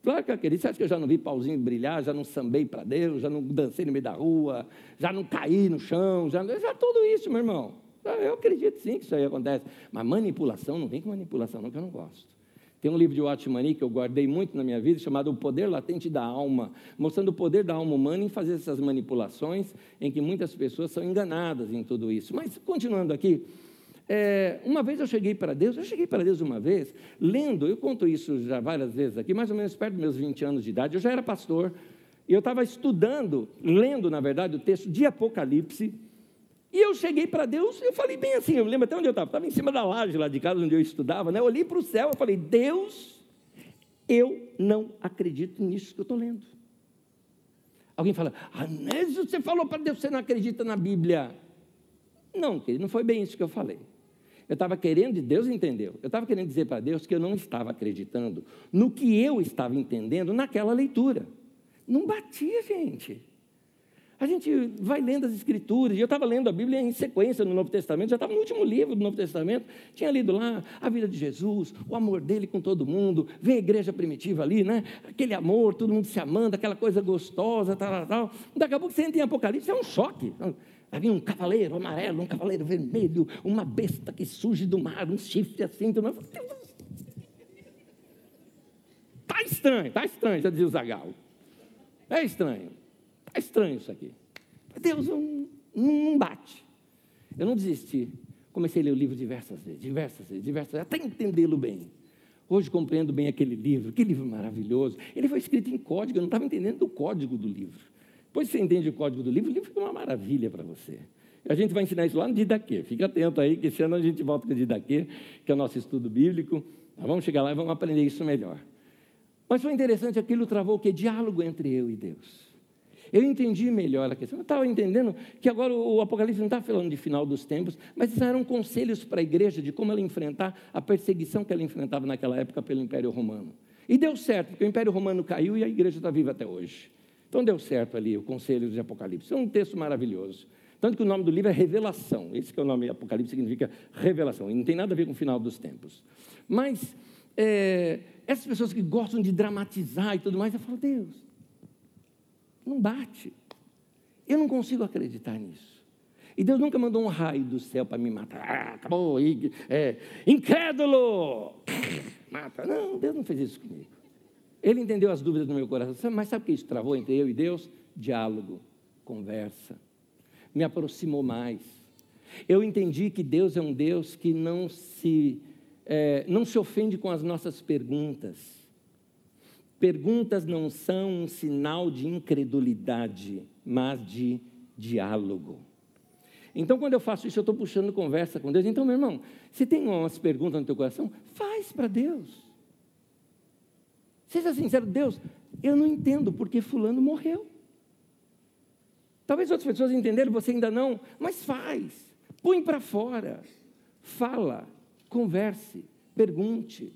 Claro que acredito. Você acha que eu já não vi pauzinho brilhar, já não sambei para Deus, já não dancei no meio da rua, já não caí no chão, já, já tudo isso, meu irmão. Eu acredito sim que isso aí acontece. Mas manipulação, não vem com manipulação, não, que eu não gosto. Tem um livro de Watchman que eu guardei muito na minha vida, chamado O Poder Latente da Alma, mostrando o poder da alma humana em fazer essas manipulações, em que muitas pessoas são enganadas em tudo isso. Mas, continuando aqui, é, uma vez eu cheguei para Deus, eu cheguei para Deus uma vez, lendo, eu conto isso já várias vezes aqui, mais ou menos perto dos meus 20 anos de idade, eu já era pastor, e eu estava estudando, lendo, na verdade, o texto de Apocalipse, e eu cheguei para Deus, eu falei bem assim, eu lembro até onde eu estava, estava em cima da laje lá de casa onde eu estudava, né? Eu olhei para o céu, eu falei, Deus, eu não acredito nisso que eu estou lendo. Alguém fala, Anésio, você falou para Deus você não acredita na Bíblia. Não, querido, não foi bem isso que eu falei. Eu estava querendo, e Deus entendeu, eu estava querendo dizer para Deus que eu não estava acreditando no que eu estava entendendo naquela leitura. Não batia, gente. A gente vai lendo as Escrituras, e eu estava lendo a Bíblia em sequência no Novo Testamento, já estava no último livro do Novo Testamento, tinha lido lá a vida de Jesus, o amor dele com todo mundo, vem a igreja primitiva ali, né? Aquele amor, todo mundo se amando, aquela coisa gostosa, tal, tal, tal. Daqui a pouco você entra em Apocalipse, é um choque. Vai um cavaleiro amarelo, um cavaleiro vermelho, uma besta que surge do mar, um chifre assim, mais. Está estranho, está estranho, já dizia o Zagal. É estranho. É estranho isso aqui. Deus não, não bate. Eu não desisti. Comecei a ler o livro diversas vezes, diversas vezes, diversas vezes, até entendê-lo bem. Hoje compreendo bem aquele livro, que livro maravilhoso. Ele foi escrito em código, eu não estava entendendo o código do livro. Depois você entende o código do livro, o livro fica uma maravilha para você. A gente vai ensinar isso lá no Didaquê. Fica atento aí, que esse ano a gente volta com o Didaquê, que é o nosso estudo bíblico. Nós vamos chegar lá e vamos aprender isso melhor. Mas foi interessante, aquilo travou o que? Diálogo entre eu e Deus. Eu entendi melhor a questão. Eu estava entendendo que agora o Apocalipse não está falando de final dos tempos, mas isso eram conselhos para a igreja de como ela enfrentar a perseguição que ela enfrentava naquela época pelo Império Romano. E deu certo, porque o Império Romano caiu e a igreja está viva até hoje. Então deu certo ali o conselho de Apocalipse. É um texto maravilhoso. Tanto que o nome do livro é Revelação. Esse que é o nome Apocalipse significa revelação. E não tem nada a ver com o final dos tempos. Mas é, essas pessoas que gostam de dramatizar e tudo mais, eu falo, Deus, não bate. Eu não consigo acreditar nisso. E Deus nunca mandou um raio do céu para me matar. Ah, acabou, é, incrédulo! Mata. Não, Deus não fez isso comigo. Ele entendeu as dúvidas do meu coração. Mas sabe o que isso travou entre eu e Deus? Diálogo, conversa. Me aproximou mais. Eu entendi que Deus é um Deus que não se, é, não se ofende com as nossas perguntas Perguntas não são um sinal de incredulidade, mas de diálogo. Então, quando eu faço isso, eu estou puxando conversa com Deus. Então, meu irmão, se tem umas perguntas no teu coração, faz para Deus. Seja sincero, Deus, eu não entendo porque fulano morreu. Talvez outras pessoas entenderam, você ainda não, mas faz. Põe para fora. Fala, converse, pergunte.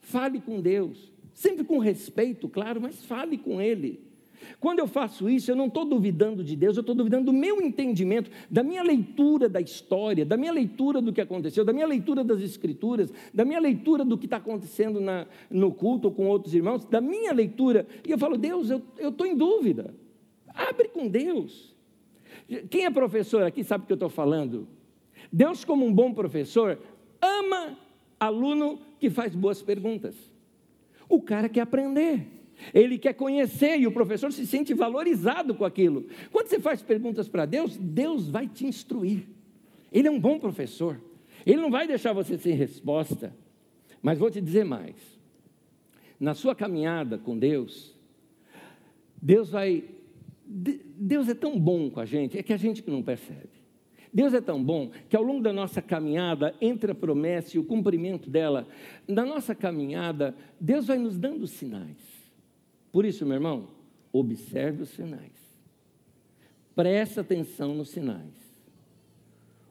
Fale com Deus. Sempre com respeito, claro, mas fale com Ele. Quando eu faço isso, eu não estou duvidando de Deus, eu estou duvidando do meu entendimento, da minha leitura da história, da minha leitura do que aconteceu, da minha leitura das Escrituras, da minha leitura do que está acontecendo na, no culto com outros irmãos, da minha leitura. E eu falo, Deus, eu estou em dúvida. Abre com Deus. Quem é professor aqui sabe o que eu estou falando. Deus, como um bom professor, ama aluno que faz boas perguntas. O cara quer aprender. Ele quer conhecer e o professor se sente valorizado com aquilo. Quando você faz perguntas para Deus, Deus vai te instruir. Ele é um bom professor. Ele não vai deixar você sem resposta. Mas vou te dizer mais. Na sua caminhada com Deus, Deus vai. Deus é tão bom com a gente, é que a gente que não percebe. Deus é tão bom que ao longo da nossa caminhada, entre a promessa e o cumprimento dela, na nossa caminhada, Deus vai nos dando sinais. Por isso, meu irmão, observe os sinais. Preste atenção nos sinais.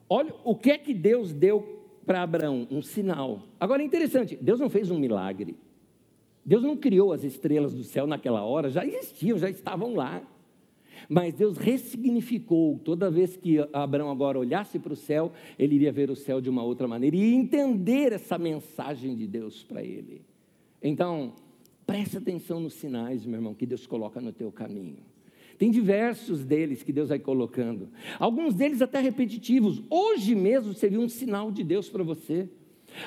Olha o que é que Deus deu para Abraão, um sinal. Agora é interessante, Deus não fez um milagre. Deus não criou as estrelas do céu naquela hora, já existiam, já estavam lá. Mas Deus ressignificou. Toda vez que Abraão agora olhasse para o céu, ele iria ver o céu de uma outra maneira e entender essa mensagem de Deus para ele. Então, preste atenção nos sinais, meu irmão, que Deus coloca no teu caminho. Tem diversos deles que Deus vai colocando. Alguns deles até repetitivos. Hoje mesmo você viu um sinal de Deus para você.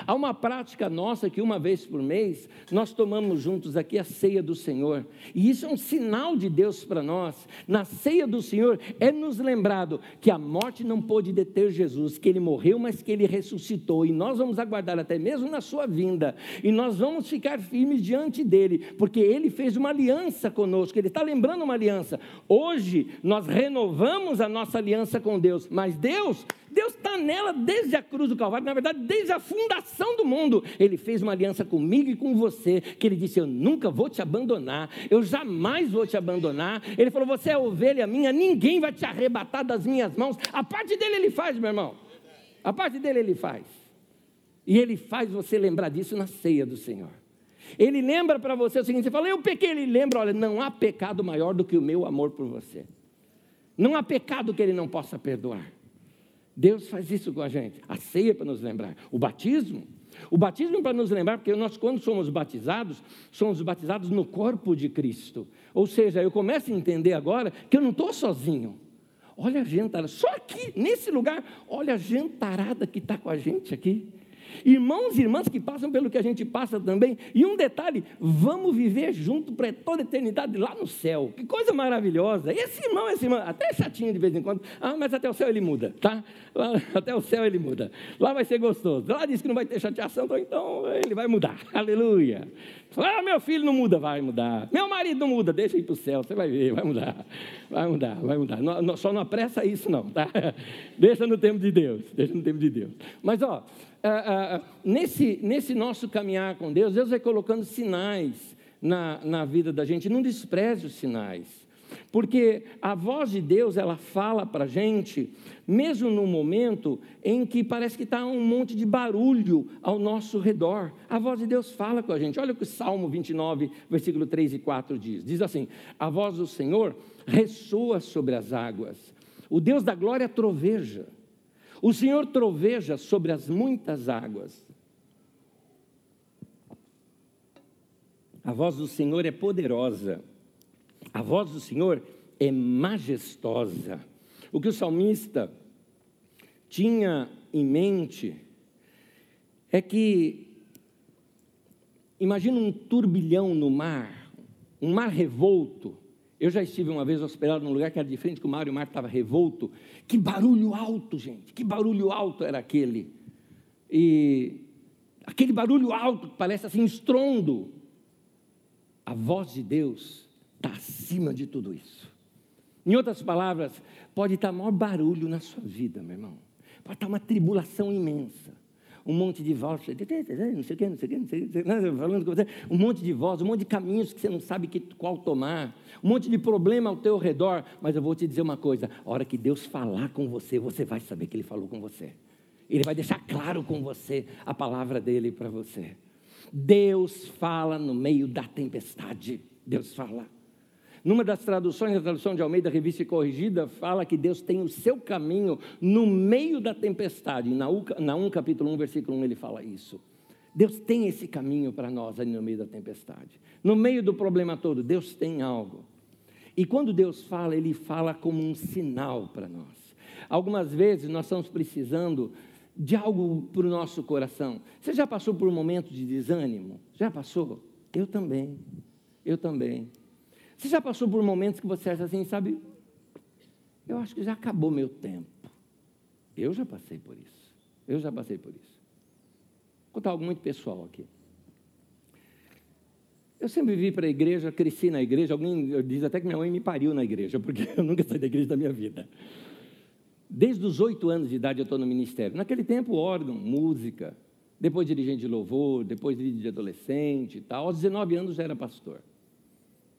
Há uma prática nossa que uma vez por mês nós tomamos juntos aqui a ceia do Senhor, e isso é um sinal de Deus para nós. Na ceia do Senhor é nos lembrado que a morte não pôde deter Jesus, que ele morreu, mas que ele ressuscitou, e nós vamos aguardar até mesmo na sua vinda, e nós vamos ficar firmes diante dele, porque ele fez uma aliança conosco, ele está lembrando uma aliança. Hoje nós renovamos a nossa aliança com Deus, mas Deus Deus está nela desde a cruz do Calvário, na verdade, desde a fundação do mundo. Ele fez uma aliança comigo e com você, que ele disse: Eu nunca vou te abandonar, eu jamais vou te abandonar. Ele falou: Você é ovelha minha, ninguém vai te arrebatar das minhas mãos. A parte dele ele faz, meu irmão. A parte dele ele faz. E ele faz você lembrar disso na ceia do Senhor. Ele lembra para você o seguinte: você fala, eu pequei. Ele lembra: olha, não há pecado maior do que o meu amor por você. Não há pecado que ele não possa perdoar. Deus faz isso com a gente. A ceia para nos lembrar. O batismo. O batismo para nos lembrar, porque nós, quando somos batizados, somos batizados no corpo de Cristo. Ou seja, eu começo a entender agora que eu não estou sozinho. Olha a gentarada, só aqui, nesse lugar, olha a gentarada que está com a gente aqui. Irmãos e irmãs que passam pelo que a gente passa também. E um detalhe: vamos viver junto para toda a eternidade lá no céu. Que coisa maravilhosa. Esse irmão, esse irmão, até chatinho de vez em quando. Ah, mas até o céu ele muda, tá? Até o céu ele muda. Lá vai ser gostoso. Lá diz que não vai ter chateação, então ele vai mudar. Aleluia. Ah, meu filho não muda, vai mudar. Meu marido não muda, deixa ir para o céu, você vai ver, vai mudar. Vai mudar, vai mudar. Não, não, só não apressa isso, não, tá? Deixa no tempo de Deus, deixa no tempo de Deus. Mas, ó, ah, ah, nesse, nesse nosso caminhar com Deus, Deus vai colocando sinais na, na vida da gente. Não despreze os sinais. Porque a voz de Deus, ela fala para a gente, mesmo no momento em que parece que está um monte de barulho ao nosso redor. A voz de Deus fala com a gente. Olha o que o Salmo 29, versículo 3 e 4 diz. Diz assim: A voz do Senhor ressoa sobre as águas. O Deus da glória troveja. O Senhor troveja sobre as muitas águas. A voz do Senhor é poderosa. A voz do Senhor é majestosa. O que o salmista tinha em mente é que imagina um turbilhão no mar, um mar revolto, eu já estive uma vez hospedado num lugar que era diferente, que o mar e o mar estava revolto. Que barulho alto, gente, que barulho alto era aquele. E aquele barulho alto que parece assim estrondo. A voz de Deus está acima de tudo isso. Em outras palavras, pode estar maior barulho na sua vida, meu irmão. Pode estar uma tribulação imensa um monte de vozes, não sei o não sei o não sei o que, falando com você, um monte de vozes, um monte de caminhos que você não sabe que, qual tomar, um monte de problema ao teu redor, mas eu vou te dizer uma coisa, a hora que Deus falar com você, você vai saber que Ele falou com você. Ele vai deixar claro com você a palavra dele para você. Deus fala no meio da tempestade. Deus fala. Numa das traduções, a tradução de Almeida, revista e corrigida, fala que Deus tem o seu caminho no meio da tempestade. Na 1, capítulo 1, versículo 1, ele fala isso. Deus tem esse caminho para nós ali no meio da tempestade. No meio do problema todo, Deus tem algo. E quando Deus fala, Ele fala como um sinal para nós. Algumas vezes nós estamos precisando de algo para o nosso coração. Você já passou por um momento de desânimo? Já passou? Eu também. Eu também. Você já passou por momentos que você acha assim, sabe? Eu acho que já acabou meu tempo. Eu já passei por isso. Eu já passei por isso. Vou contar algo muito pessoal aqui. Eu sempre vivi para a igreja, cresci na igreja. Alguém diz até que minha mãe me pariu na igreja, porque eu nunca saí da igreja da minha vida. Desde os oito anos de idade eu estou no ministério. Naquele tempo, órgão, música, depois dirigente de louvor, depois de adolescente e tal. Aos 19 anos já era pastor.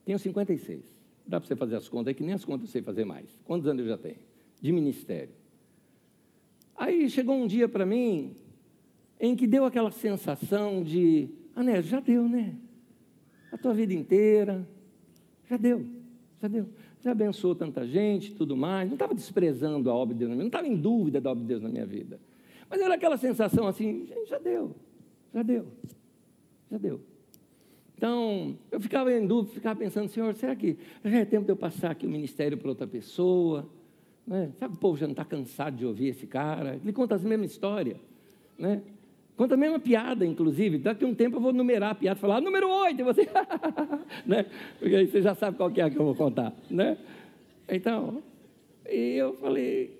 Tenho 56. Dá para você fazer as contas aí, que nem as contas eu sei fazer mais. Quantos anos eu já tenho? De ministério. Aí chegou um dia para mim em que deu aquela sensação de, Ané, já deu, né? A tua vida inteira, já deu, já deu. Já abençoou tanta gente, tudo mais. Não estava desprezando a obra de Deus na minha vida, não estava em dúvida da obra de Deus na minha vida. Mas era aquela sensação assim, gente, já deu, já deu, já deu. Então, eu ficava em dúvida, ficava pensando, Senhor, será que já é tempo de eu passar aqui o ministério para outra pessoa? Né? Sabe, o povo já não está cansado de ouvir esse cara? Ele conta a mesma história. Né? Conta a mesma piada, inclusive. Daqui a um tempo eu vou numerar a piada, falar, ah, número 8, e você. né? Porque aí você já sabe qual que é que eu vou contar. Né? Então, eu falei,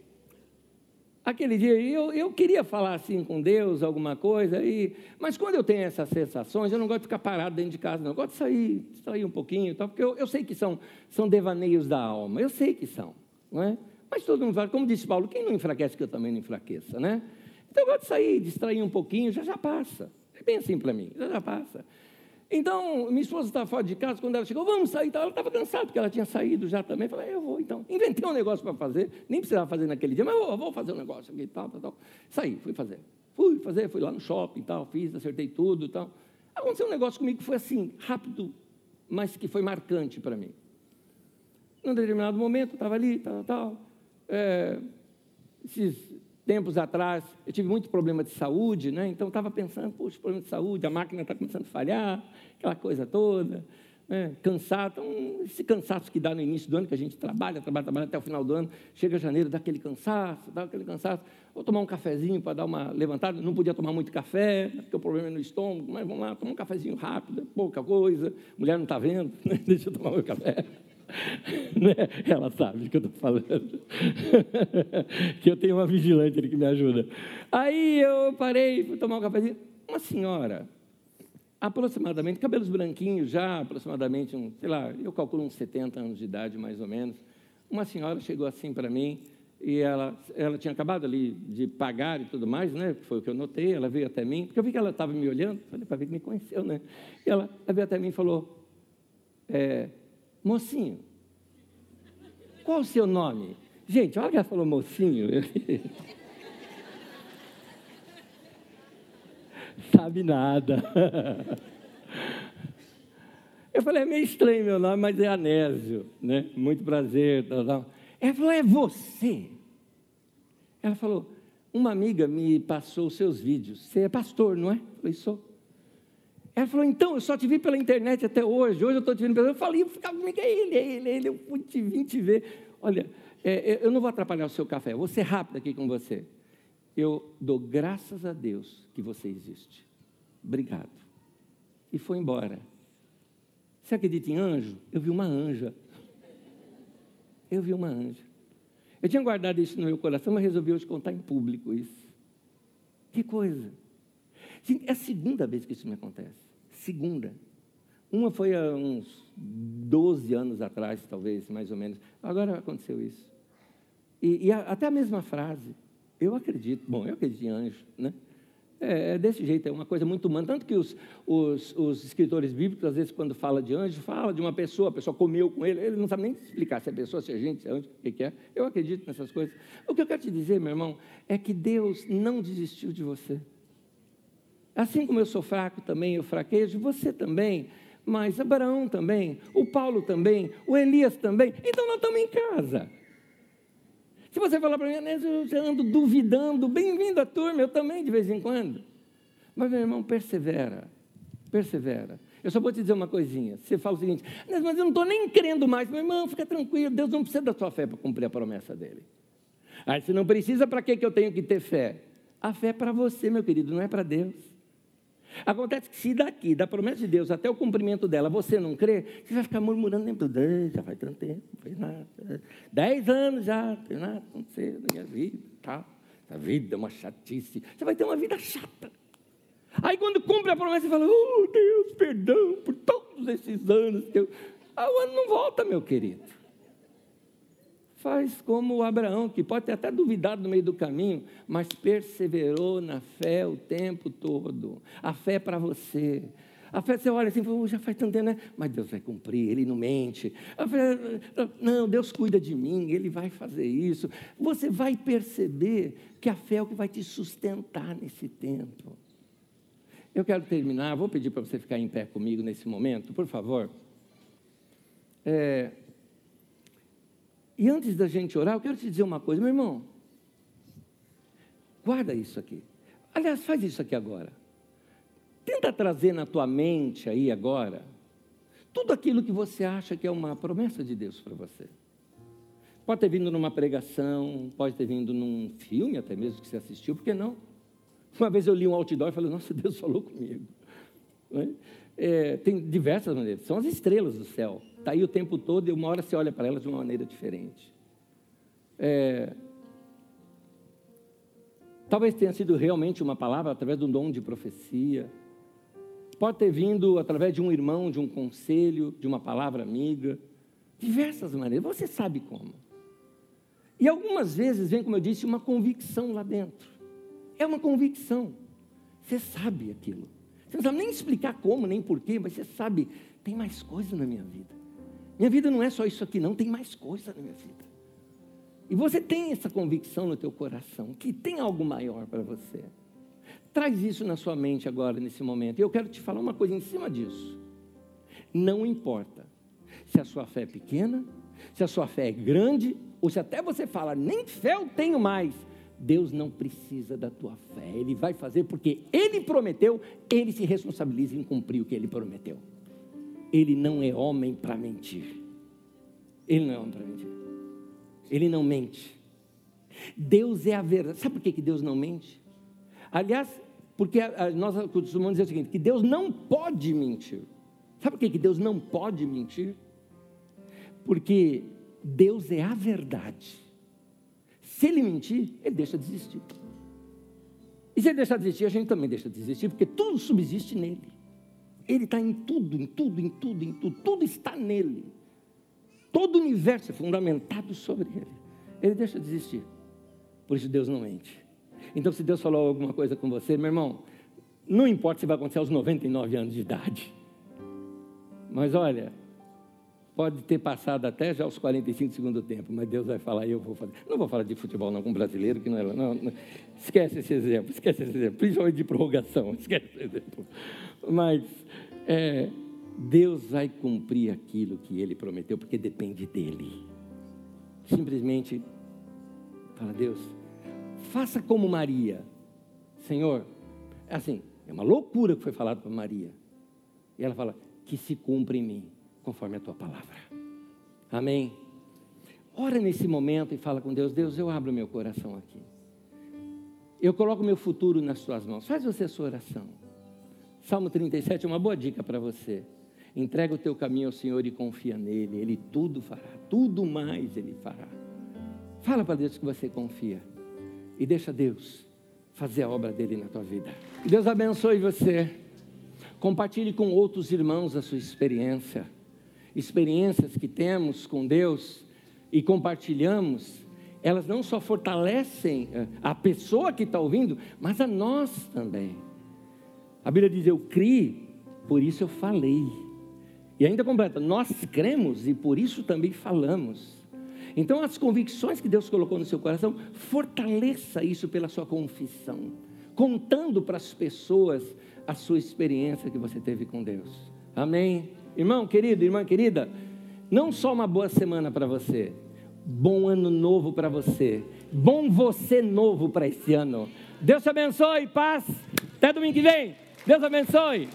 aquele dia eu, eu queria falar assim com Deus, alguma coisa, e, mas quando eu tenho essas sensações, eu não gosto de ficar parado dentro de casa, não. Eu gosto de sair, sair um pouquinho, tal, porque eu, eu sei que são, são devaneios da alma, eu sei que são, não é? Mas todo mundo fala, como disse Paulo, quem não enfraquece que eu também não enfraqueça, né? Então eu gosto de sair, distrair um pouquinho, já já passa. É bem assim para mim, já já passa. Então, minha esposa estava fora de casa, quando ela chegou, vamos sair, ela estava cansada, porque ela tinha saído já também. Falei, eu vou então. Inventei um negócio para fazer, nem precisava fazer naquele dia, mas eu vou fazer um negócio aqui, tal, tal, tal. Saí, fui fazer. Fui fazer, fui lá no shopping, tal, fiz, acertei tudo e tal. Aconteceu um negócio comigo que foi assim, rápido, mas que foi marcante para mim. Num determinado momento, estava ali, tal, tal. É, esses tempos atrás, eu tive muito problema de saúde, né? então estava pensando, poxa, problema de saúde, a máquina está começando a falhar, aquela coisa toda, né? cansado, então, esse cansaço que dá no início do ano, que a gente trabalha, trabalha, trabalha até o final do ano, chega janeiro, dá aquele cansaço, dá aquele cansaço, vou tomar um cafezinho para dar uma levantada, não podia tomar muito café, porque o problema é no estômago, mas vamos lá, tomar um cafezinho rápido, é pouca coisa, mulher não está vendo, né? deixa eu tomar meu café. Né? Ela sabe o que eu estou falando. que eu tenho uma vigilante ali que me ajuda. Aí eu parei, fui tomar um cafezinho. Uma senhora, aproximadamente, cabelos branquinhos já, aproximadamente, um, sei lá, eu calculo uns 70 anos de idade, mais ou menos. Uma senhora chegou assim para mim e ela, ela tinha acabado ali de pagar e tudo mais, né? Foi o que eu notei. Ela veio até mim, porque eu vi que ela estava me olhando, falei para ver que me conheceu, né? E ela, ela veio até mim e falou: é, Mocinho, qual o seu nome? Gente, olha que ela falou mocinho. Sabe nada. Eu falei, é meio estranho meu nome, mas é Anésio, né? Muito prazer. Tal, tal. Ela falou, é você. Ela falou, uma amiga me passou os seus vídeos. Você é pastor, não é? Eu falei, sou. Ela falou, então, eu só te vi pela internet até hoje, hoje eu estou te vendo pela Eu falei, eu ficava comigo, é ele, é ele, é ele, eu fui te, vim te ver. Olha, é, é, eu não vou atrapalhar o seu café, vou ser rápido aqui com você. Eu dou graças a Deus que você existe. Obrigado. E foi embora. Você acredita em anjo? Eu vi uma anja. Eu vi uma anja. Eu tinha guardado isso no meu coração, mas resolvi hoje contar em público isso. Que coisa. É a segunda vez que isso me acontece. Segunda. Uma foi há uns 12 anos atrás, talvez, mais ou menos. Agora aconteceu isso. E, e a, até a mesma frase. Eu acredito. Bom, eu acredito em anjo, né? É, é, desse jeito, é uma coisa muito humana. Tanto que os, os, os, escritores bíblicos, às vezes, quando fala de anjo, fala de uma pessoa, a pessoa comeu com ele, ele não sabe nem explicar se é pessoa, se é gente, se é anjo, o que, é. Eu acredito nessas coisas. O que eu quero te dizer, meu irmão, é que Deus não desistiu de você. Assim como eu sou fraco também, eu fraquejo, você também, mas Abraão também, o Paulo também, o Elias também. Então nós estamos em casa. Se você falar para mim, eu ando duvidando, bem-vindo à turma, eu também de vez em quando. Mas, meu irmão, persevera, persevera. Eu só vou te dizer uma coisinha. Você fala o seguinte, mas eu não estou nem crendo mais. Meu irmão, fica tranquilo, Deus não precisa da sua fé para cumprir a promessa dele. Aí, se não precisa, para que, que eu tenho que ter fé? A fé é para você, meu querido, não é para Deus. Acontece que se daqui, da promessa de Deus até o cumprimento dela, você não crê, você vai ficar murmurando o tempo todo, já faz tanto tempo, não fez nada. Dez anos já, não fez nada aconteceu na minha vida, tá? A vida é uma chatice. Você vai ter uma vida chata. Aí quando cumpre a promessa, você fala, oh Deus, perdão por todos esses anos. Eu... Ah, o ano não volta, meu querido faz como Abraão, que pode ter até duvidado no meio do caminho, mas perseverou na fé o tempo todo. A fé é para você. A fé, você olha assim, oh, já faz tanto tempo, né? Mas Deus vai cumprir, Ele não mente. Fé, não, Deus cuida de mim, Ele vai fazer isso. Você vai perceber que a fé é o que vai te sustentar nesse tempo. Eu quero terminar, vou pedir para você ficar em pé comigo nesse momento, por favor. É, e antes da gente orar, eu quero te dizer uma coisa, meu irmão. Guarda isso aqui. Aliás, faz isso aqui agora. Tenta trazer na tua mente aí agora tudo aquilo que você acha que é uma promessa de Deus para você. Pode ter vindo numa pregação, pode ter vindo num filme até mesmo que você assistiu, por que não? Uma vez eu li um outdoor e falei, nossa, Deus falou comigo. É? É, tem diversas maneiras, são as estrelas do céu. Está aí o tempo todo e uma hora você olha para elas de uma maneira diferente. É, talvez tenha sido realmente uma palavra através do dom de profecia. Pode ter vindo através de um irmão, de um conselho, de uma palavra amiga. Diversas maneiras, você sabe como. E algumas vezes vem, como eu disse, uma convicção lá dentro. É uma convicção. Você sabe aquilo. Você não sabe nem explicar como, nem porquê, mas você sabe, tem mais coisa na minha vida. Minha vida não é só isso aqui, não, tem mais coisa na minha vida. E você tem essa convicção no teu coração, que tem algo maior para você. Traz isso na sua mente agora, nesse momento. E eu quero te falar uma coisa em cima disso. Não importa se a sua fé é pequena, se a sua fé é grande, ou se até você fala, nem fé eu tenho mais. Deus não precisa da tua fé, Ele vai fazer porque Ele prometeu, Ele se responsabiliza em cumprir o que Ele prometeu. Ele não é homem para mentir. Ele não é homem para mentir. Ele não mente. Deus é a verdade. Sabe por que Deus não mente? Aliás, porque nós costumamos dizer o seguinte: que Deus não pode mentir. Sabe por que Deus não pode mentir? Porque Deus é a verdade. Se ele mentir, ele deixa de existir. E se ele deixar de existir, a gente também deixa de existir, porque tudo subsiste nele. Ele está em tudo, em tudo, em tudo, em tudo. Tudo está nele. Todo o universo é fundamentado sobre ele. Ele deixa de existir. Por isso Deus não mente. Então, se Deus falou alguma coisa com você, meu irmão, não importa se vai acontecer aos 99 anos de idade. Mas olha, Pode ter passado até já os 45 segundo tempo, mas Deus vai falar eu vou fazer. Não vou falar de futebol não com brasileiro, que não é. Não, não. Esquece esse exemplo, esquece esse exemplo, principalmente de prorrogação, esquece esse exemplo. Mas é, Deus vai cumprir aquilo que Ele prometeu, porque depende dEle. Simplesmente fala, Deus, faça como Maria. Senhor, é assim, é uma loucura que foi falado para Maria. E ela fala, que se cumpra em mim conforme a tua palavra. Amém? Ora nesse momento e fala com Deus: Deus, eu abro meu coração aqui. Eu coloco meu futuro nas tuas mãos. Faz você a sua oração. Salmo 37 é uma boa dica para você. Entrega o teu caminho ao Senhor e confia nele. Ele tudo fará, tudo mais ele fará. Fala para Deus que você confia. E deixa Deus fazer a obra dele na tua vida. Deus abençoe você. Compartilhe com outros irmãos a sua experiência experiências que temos com Deus e compartilhamos, elas não só fortalecem eh, a pessoa que está ouvindo, mas a nós também. A Bíblia diz: Eu criei, por isso eu falei. E ainda completa: Nós cremos e por isso também falamos. Então, as convicções que Deus colocou no seu coração, fortaleça isso pela sua confissão, contando para as pessoas a sua experiência que você teve com Deus. Amém? Irmão querido, irmã querida, não só uma boa semana para você, bom ano novo para você, bom você novo para esse ano. Deus te abençoe, paz. Até domingo que vem. Deus abençoe.